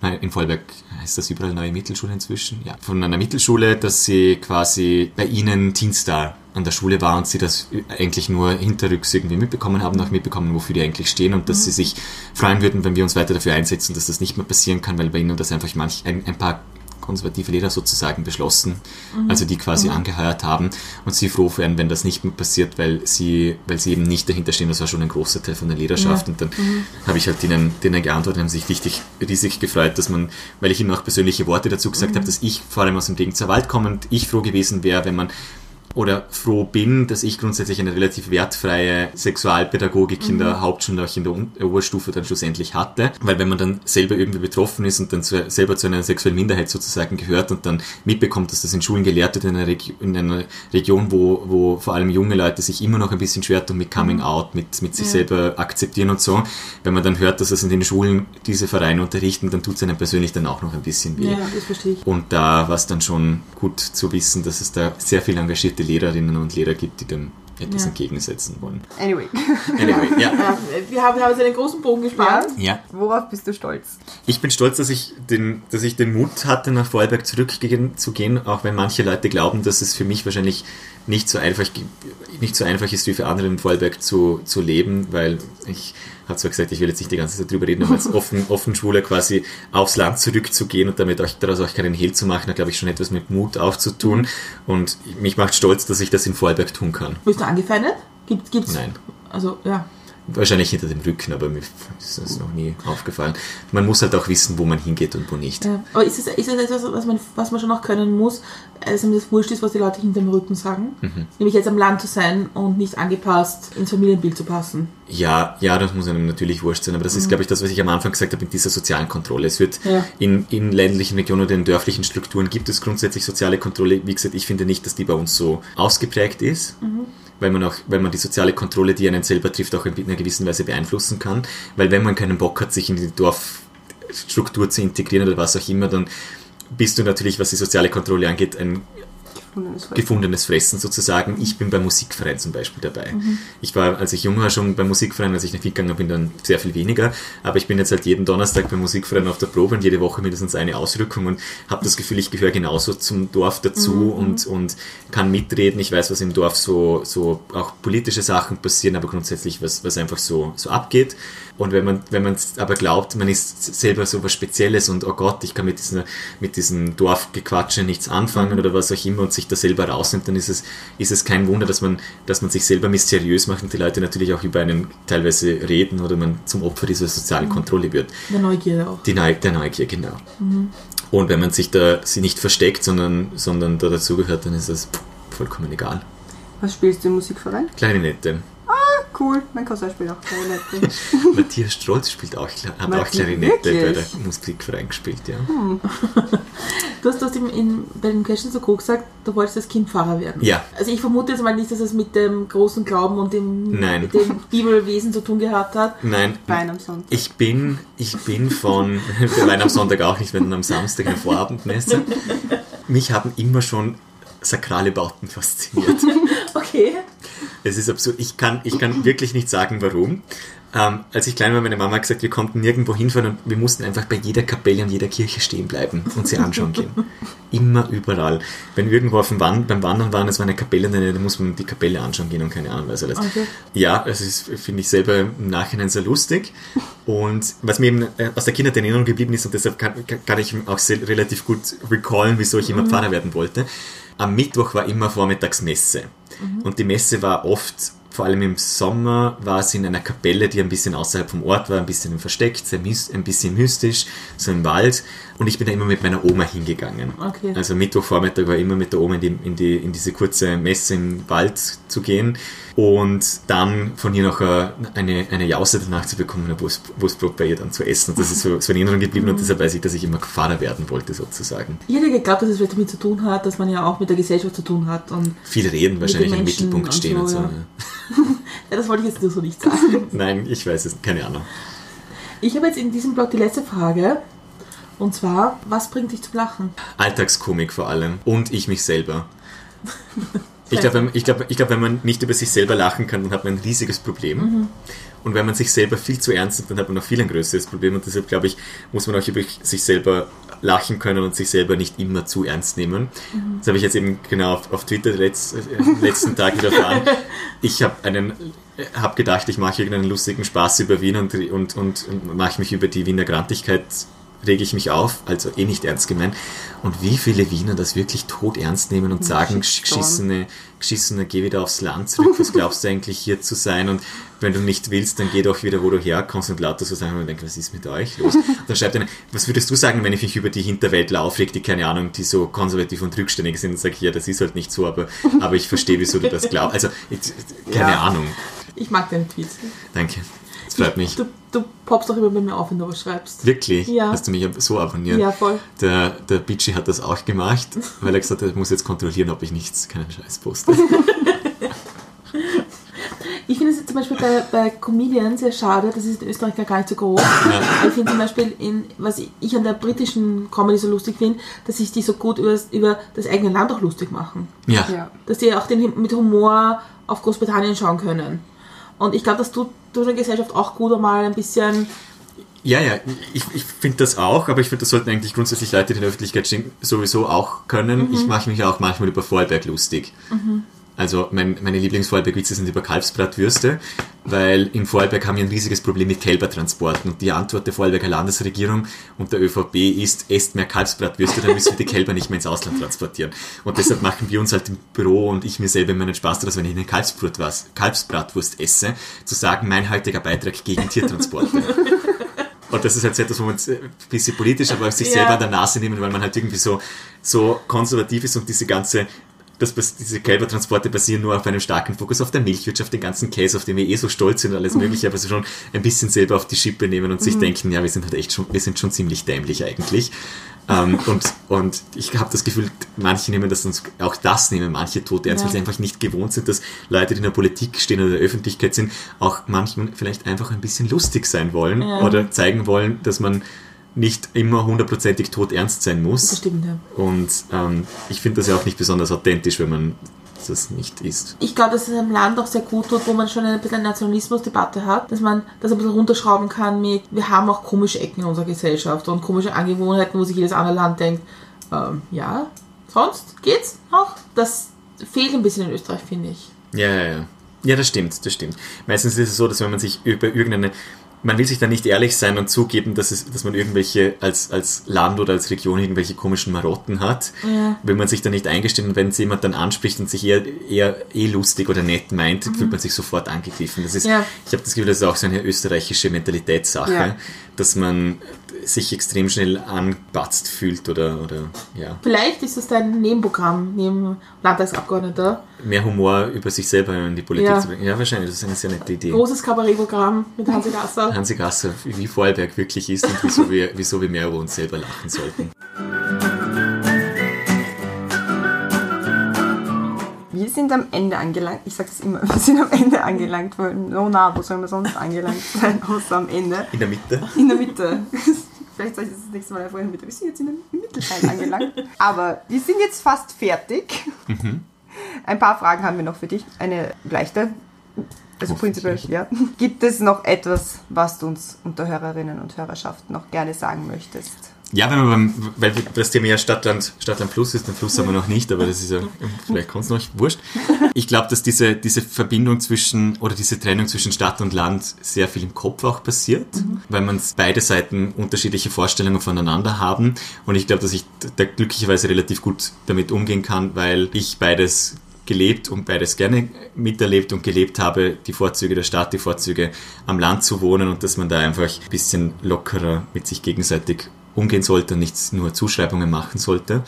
Nein, In Vorarlberg heißt das überall neue Mittelschule inzwischen. Ja, von einer Mittelschule, dass sie quasi bei ihnen Teenstar an der Schule war und sie das eigentlich nur hinterrücks irgendwie mitbekommen haben, auch mitbekommen, wofür die eigentlich stehen und dass sie sich freuen würden, wenn wir uns weiter dafür einsetzen, dass das nicht mehr passieren kann, weil bei ihnen das einfach manch, ein, ein paar konservative Lehrer sozusagen beschlossen, also die quasi angeheuert haben und sie froh wären, wenn das nicht mehr passiert, weil sie, weil sie eben nicht dahinter stehen, das war schon ein großer Teil von der Lehrerschaft Ja. und dann habe ich halt denen, denen geantwortet, haben sich richtig riesig gefreut, dass man, weil ich ihnen auch persönliche Worte dazu gesagt habe, dass ich vor allem aus dem Regenzerwald Wald komme und ich froh gewesen wäre, wenn man oder froh bin, dass ich grundsätzlich eine relativ wertfreie Sexualpädagogik in der Hauptschule, auch in der Un- Oberstufe dann schlussendlich hatte. Weil wenn man dann selber irgendwie betroffen ist und dann zu, selber zu einer sexuellen Minderheit sozusagen gehört und dann mitbekommt, dass das in Schulen gelehrt wird, in einer, Regi in einer Region, wo, wo vor allem junge Leute sich immer noch ein bisschen schwer tun mit Coming Out, mit, mit sich Ja. selber akzeptieren und so. Wenn man dann hört, dass es in den Schulen diese Vereine unterrichten, dann tut es einem persönlich dann auch noch ein bisschen weh. Ja, das verstehe ich. Und da war es dann schon gut zu wissen, dass es da sehr viel engagierte Lehrerinnen und Lehrer gibt, die dem etwas Ja. entgegensetzen wollen. Anyway. Anyway, ja. Ja, wir haben, haben jetzt einen großen Bogen gespannt. ja. Worauf bist du stolz? Ich bin stolz, dass ich den, dass ich den Mut hatte, nach Vorarlberg zurückzugehen, zu gehen, auch wenn manche Leute glauben, dass es für mich wahrscheinlich nicht so einfach, nicht so einfach ist, wie für andere in Vorarlberg zu, zu leben, weil ich habe zwar gesagt, ich will jetzt nicht die ganze Zeit drüber reden, aber als offen, offen Schwuler quasi aufs Land zurückzugehen und damit auch, daraus auch keinen Hehl zu machen, hat, glaube ich, schon etwas mit Mut aufzutun. Und mich macht stolz, dass ich das in Vorarlberg tun kann. Bist du angefeindet? Gibt, gibt's? Nein. Also, ja. Wahrscheinlich hinter dem Rücken, aber mir ist das noch nie aufgefallen. Man muss halt auch wissen, wo man hingeht und wo nicht. ja. Aber ist es, ist es etwas, was man, was man schon noch können muss, als ihm das wurscht ist, was die Leute hinter dem Rücken sagen? Mhm. Nämlich jetzt am Land zu sein und nicht angepasst ins Familienbild zu passen. Ja, ja, das muss einem natürlich wurscht sein, aber das ist, glaube ich, das, was ich am Anfang gesagt habe mit dieser sozialen Kontrolle. Es wird Ja. in, in ländlichen Regionen oder in dörflichen Strukturen gibt es grundsätzlich soziale Kontrolle. Wie gesagt, ich finde nicht, dass die bei uns so ausgeprägt ist, weil man auch, weil man die soziale Kontrolle, die einen selber trifft, auch in einer gewissen Weise beeinflussen kann. Weil wenn man keinen Bock hat, sich in die Dorfstruktur zu integrieren oder was auch immer, dann bist du natürlich, was die soziale Kontrolle angeht, ein Gefundenes Volk. gefundenes Fressen sozusagen. Ich bin beim Musikverein zum Beispiel dabei. Ich war, als ich jung war, schon beim Musikverein, als ich nach Wien gegangen bin, dann sehr viel weniger. Aber ich bin jetzt halt jeden Donnerstag beim Musikverein auf der Probe und jede Woche mindestens eine Ausrückung und habe das Gefühl, ich gehöre genauso zum Dorf dazu und, und kann mitreden. Ich weiß, was im Dorf so, so auch politische Sachen passieren, aber grundsätzlich, was, was einfach so, so abgeht. Und wenn man, wenn man aber glaubt, man ist selber so was Spezielles und oh Gott, ich kann mit, diesen, mit diesem Dorfgequatsche nichts anfangen oder was auch immer und sich da selber rausnimmt, dann ist es, ist es kein Wunder, dass man, dass man sich selber mysteriös macht und die Leute natürlich auch über einen teilweise reden oder man zum Opfer dieser sozialen Kontrolle wird. Der Neugier auch. Die Neu der Neugier, genau. Und wenn man sich da sie nicht versteckt, sondern, sondern da dazugehört, dann ist das vollkommen egal. Was spielst du im Musikverein? Klarinette. Cool, mein Cousin spielt auch Klarinette. Matthias Strolz spielt auch, hat auch Klarinette bei der wirklich? Musikverein gespielt, ja. Du hast, du hast im, in, bei dem Question so gesagt, du wolltest als Kind Pfarrer werden. Ja. Also ich vermute jetzt mal nicht, dass es mit dem großen Glauben und dem, Nein. dem Bibelwesen zu tun gehabt hat. Nein, Wein am Sonntag. ich bin, ich bin von, wir weinen am Sonntag auch nicht, wenn am Samstag eine Vorabendmesse. Mich haben immer schon sakrale Bauten fasziniert. Okay. Es ist absurd. Ich kann, ich kann wirklich nicht sagen, warum. Ähm, als ich klein war, meine Mama hat gesagt, wir konnten nirgendwo hinfahren und wir mussten einfach bei jeder Kapelle und jeder Kirche stehen bleiben und sie anschauen gehen. Immer überall. Wenn wir irgendwo auf dem Wand, beim Wandern waren, es war eine Kapelle, dann muss man die Kapelle anschauen gehen und keine Ahnung was alles. Okay. Ja, es ist, finde ich selber im Nachhinein sehr lustig. Und was mir eben äh, aus der Kindheit in Erinnerung geblieben ist, und deshalb kann, kann- kann ich auch sehr, relativ gut recallen, wieso ich immer Pfarrer werden wollte. Am Mittwoch war immer vormittags Messe. Und die Messe war oft, vor allem im Sommer, war sie in einer Kapelle, die ein bisschen außerhalb vom Ort war, ein bisschen versteckt, ein bisschen mystisch, so im Wald. Und ich bin da immer mit meiner Oma hingegangen. Okay. Also Mittwochvormittag war immer mit der Oma in, die, in, die, in diese kurze Messe im Wald zu gehen und dann von ihr noch äh, eine, eine Jause danach zu bekommen, ein Wurst, Wurstbrot bei ihr dann zu essen. Und das ist so, so in Erinnerung geblieben und deshalb weiß ich, dass ich immer Pfarrer werden wollte sozusagen. Ich hätte geglaubt, dass es vielleicht damit zu tun hat, dass man ja auch mit der Gesellschaft zu tun hat. Und Viele reden wahrscheinlich im Mittelpunkt und stehen so, und so. ja. Ja. das wollte ich jetzt nur so nicht sagen. Nein, ich weiß es, keine Ahnung. Ich habe jetzt in diesem Blog die letzte Frage. Und zwar, was bringt dich zum Lachen? Alltagskomik vor allem. Und ich mich selber. Ich glaube, ich glaub, ich glaub, wenn man nicht über sich selber lachen kann, dann hat man ein riesiges Problem. Und wenn man sich selber viel zu ernst nimmt, dann hat man noch viel ein größeres Problem. Und deshalb, glaube ich, muss man auch über sich selber lachen können und sich selber nicht immer zu ernst nehmen. Das habe ich jetzt eben genau auf, auf Twitter letzt, äh, letzten Tag wieder erfahren. Ich habe einen habe gedacht, ich mache irgendeinen lustigen Spaß über Wien und, und, und mache mich über die Wiener Grantigkeit rege ich mich auf, also eh nicht ernst gemeint. Und wie viele Wiener das wirklich tot ernst nehmen und sagen, geschissene, geschissene, geh wieder aufs Land zurück, was glaubst du eigentlich hier zu sein? Und wenn du nicht willst, dann geh doch wieder, wo du herkommst und lauter so sagen und denke, was ist mit euch los? Dann schreibt einer, was würdest du sagen, wenn ich mich über die Hinterwäldler aufreg, die keine Ahnung, die so konservativ und rückständig sind und sage, ja, das ist halt nicht so, aber, aber ich verstehe, wieso du das glaubst. Also, ich, keine Ja. Ahnung. Ich mag deine Tweets. Danke. Das freut mich. Du, du poppst doch immer bei mir auf, wenn du was schreibst. Wirklich? Ja. Hast du mich so abonniert? Ja, voll. Der, der Bitchy hat das auch gemacht, weil er gesagt hat, er muss jetzt kontrollieren, ob ich nichts, keinen Scheiß poste. Ich finde es zum Beispiel bei, bei Comedians sehr schade, das ist in Österreich gar nicht so groß. Aber ich finde zum Beispiel, in, was ich an der britischen Comedy so lustig finde, dass sich die so gut über, über das eigene Land auch lustig machen. Ja. Ja. Dass die auch den, mit Humor auf Großbritannien schauen können. Und ich glaube, das tut, tut der Gesellschaft auch gut, einmal ein bisschen. Ja, ja, ich, ich finde das auch, aber ich finde, das sollten eigentlich grundsätzlich Leute, die in der Öffentlichkeit stehen, sowieso auch können. Ich mache mich auch manchmal über Vorarlberg lustig. Also mein, meine Lieblingsvorarlberg-Witze sind über Kalbsbratwürste, weil in Vorarlberg haben wir ein riesiges Problem mit Kälbertransporten und die Antwort der Vorarlberger Landesregierung und der ÖVP ist, esst mehr Kalbsbratwürste, dann müssen wir die Kälber nicht mehr ins Ausland transportieren. Und deshalb machen wir uns halt im Büro und ich mir selber immer einen Spaß daraus, wenn ich eine Kalbsbratwurst, Kalbsbratwurst esse, zu sagen, mein heutiger Beitrag gegen Tiertransporte. Und das ist halt so etwas, wo man ein bisschen politisch, aber sich Ja. selber an der Nase nehmen, weil man halt irgendwie so, so konservativ ist und diese ganze, das, diese Kälbertransporte basieren nur auf einem starken Fokus auf der Milchwirtschaft, den ganzen Käse, auf den wir eh so stolz sind und alles mögliche, aber so schon ein bisschen selber auf die Schippe nehmen und sich denken, ja, wir sind halt echt schon, wir sind schon ziemlich dämlich eigentlich. ähm, und, und ich habe das Gefühl, manche nehmen das auch das nehmen manche tot ernst, Ja. weil sie einfach nicht gewohnt sind, dass Leute, die in der Politik stehen oder in der Öffentlichkeit sind, auch manchmal vielleicht einfach ein bisschen lustig sein wollen Ja. oder zeigen wollen, dass man nicht immer hundertprozentig tot ernst sein Das muss. stimmt, ja. Und ähm, ich finde das ja auch nicht besonders authentisch, wenn man das nicht ist. Ich glaube, dass es einem Land auch sehr gut tut, wo man schon ein bisschen Nationalismusdebatte hat, dass man das ein bisschen runterschrauben kann mit, wir haben auch komische Ecken in unserer Gesellschaft und komische Angewohnheiten, wo sich jedes andere Land denkt, ähm, ja, sonst geht's noch. Das fehlt ein bisschen in Österreich, finde ich. Ja, ja, ja. Ja, das stimmt, das stimmt. Meistens ist es so, dass wenn man sich über irgendeine man will sich da nicht ehrlich sein und zugeben, dass, es, dass man irgendwelche als, als Land oder als Region irgendwelche komischen Marotten hat. Ja. Will man sich da nicht eingestehen und wenn es jemand dann anspricht und sich eher, eher eh lustig oder nett meint, fühlt man sich sofort angegriffen. Das ist, Ja. Ich habe das Gefühl, das ist auch so eine österreichische Mentalitätssache, Ja. dass man sich extrem schnell anbatzt fühlt oder, oder ja, Vielleicht ist das dein Nebenprogramm neben Landtagsabgeordneter. mehr Humor über sich selber in die Politik Ja. zu bringen. Ja, wahrscheinlich, das ist eine sehr nette Idee. Großes Kabarettprogramm mit Hansi Gasser. Hansi Gasser, wie Vorarlberg wirklich ist und wieso wir, wieso wir mehr über uns selber lachen sollten. Wir sind am Ende angelangt. Ich sage das immer, wir sind am Ende angelangt. weil So nah, wo sollen wir sonst angelangt sein, außer am Ende. In der Mitte. In der Mitte. Vielleicht soll ich das das nächste Mal einfach in der Mitte. Wir sind jetzt in im Mittelteil angelangt. Aber wir sind jetzt fast fertig. Ein paar Fragen haben wir noch für dich. Eine leichte. Also prinzipiell, ja. Gibt es noch etwas, was du uns unter Hörerinnen und Hörerschaft noch gerne sagen möchtest? Ja, wenn man beim, weil das Thema ja Stadtland, Stadtland Plus ist, den Fluss haben wir noch nicht, aber das ist ja, vielleicht kommt es noch, wurscht. Ich glaube, dass diese, diese Verbindung zwischen, oder diese Trennung zwischen Stadt und Land sehr viel im Kopf auch passiert, weil man beide Seiten unterschiedliche Vorstellungen voneinander haben und ich glaube, dass ich da glücklicherweise relativ gut damit umgehen kann, weil ich beides gelebt und beides gerne miterlebt und gelebt habe, die Vorzüge der Stadt, die Vorzüge am Land zu wohnen und dass man da einfach ein bisschen lockerer mit sich gegenseitig umgehen sollte und nicht nur Zuschreibungen machen sollte,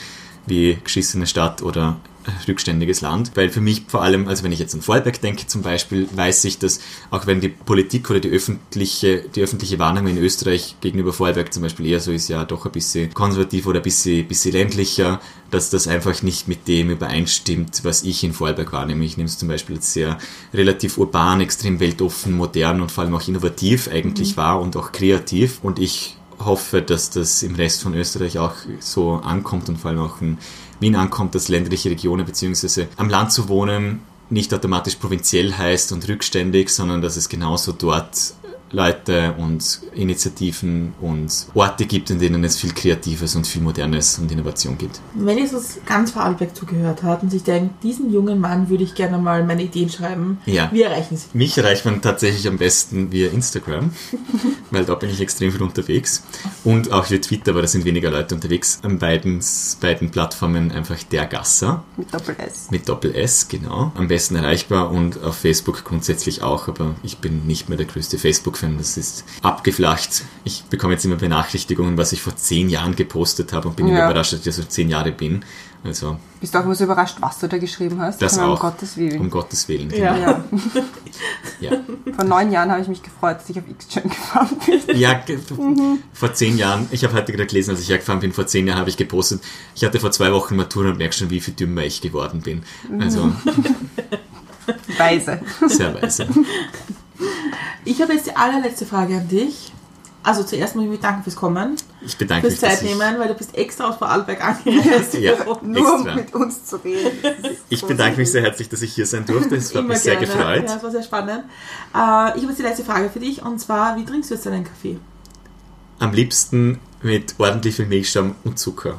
wie geschissene Stadt oder rückständiges Land. Weil für mich vor allem, also wenn ich jetzt an Vorarlberg denke zum Beispiel, weiß ich, dass auch wenn die Politik oder die öffentliche, die öffentliche Wahrnehmung in Österreich gegenüber Vorarlberg zum Beispiel eher so ist, ja doch ein bisschen konservativ oder ein bisschen, bisschen ländlicher, dass das einfach nicht mit dem übereinstimmt, was ich in Vorarlberg wahrnehme. Ich nehme es zum Beispiel als sehr relativ urban, extrem weltoffen, modern und vor allem auch innovativ eigentlich wahr und auch kreativ. Und ich hoffe, dass das im Rest von Österreich auch so ankommt und vor allem auch in Wien ankommt, dass ländliche Regionen beziehungsweise am Land zu wohnen nicht automatisch provinziell heißt und rückständig, sondern dass es genauso dort Leute und Initiativen und Orte gibt, in denen es viel Kreatives und viel Modernes und Innovation gibt. Wenn jetzt was ganz Vorarlberg zugehört hat und sich denkt, diesen jungen Mann würde ich gerne mal meine Ideen schreiben, Ja. wie erreichen Sie? Mich erreicht man tatsächlich am besten via Instagram, weil da bin ich extrem viel unterwegs. Und auch via Twitter, aber da sind weniger Leute unterwegs. An beiden, beiden Plattformen einfach der Gasser Mit Doppel-S. mit Doppel-S, genau. Am besten erreichbar und auf Facebook grundsätzlich auch, aber ich bin nicht mehr der größte Facebook-Fan. Das ist abgeflacht. Ich bekomme jetzt immer Benachrichtigungen, was ich vor zehn Jahren gepostet habe und bin immer Ja. überrascht, dass ich so zehn Jahre bin. Also Bist du auch immer so überrascht, was du da geschrieben hast? das um auch. Gottes Willen. Um Gottes Willen. Genau. Ja. Ja. Vor neun Jahren habe ich mich gefreut, dass ich auf X-Chain gefahren bin. Ja, ge- vor zehn Jahren, ich habe heute gerade gelesen, als ich hergefahren bin, vor zehn Jahren habe ich gepostet, ich hatte vor zwei Wochen Matura und merke schon, wie viel dümmer ich geworden bin. Also Weise. sehr weise. Ich habe jetzt die allerletzte Frage an dich. Also zuerst muss ich mich bedanken fürs Kommen, Ich bedanke fürs mich, dass Zeit nehmen, weil du bist extra aus Vorarlberg angereist. Ja. Nur um mit uns zu reden. Ich bedanke mich sehr herzlich, dass ich hier sein durfte. Es hat mich sehr gerne. gefreut. Ja, es war sehr spannend. Äh, ich habe jetzt die letzte Frage für dich und zwar, wie trinkst du jetzt deinen Kaffee? Am liebsten mit ordentlich viel Milchschaum und Zucker.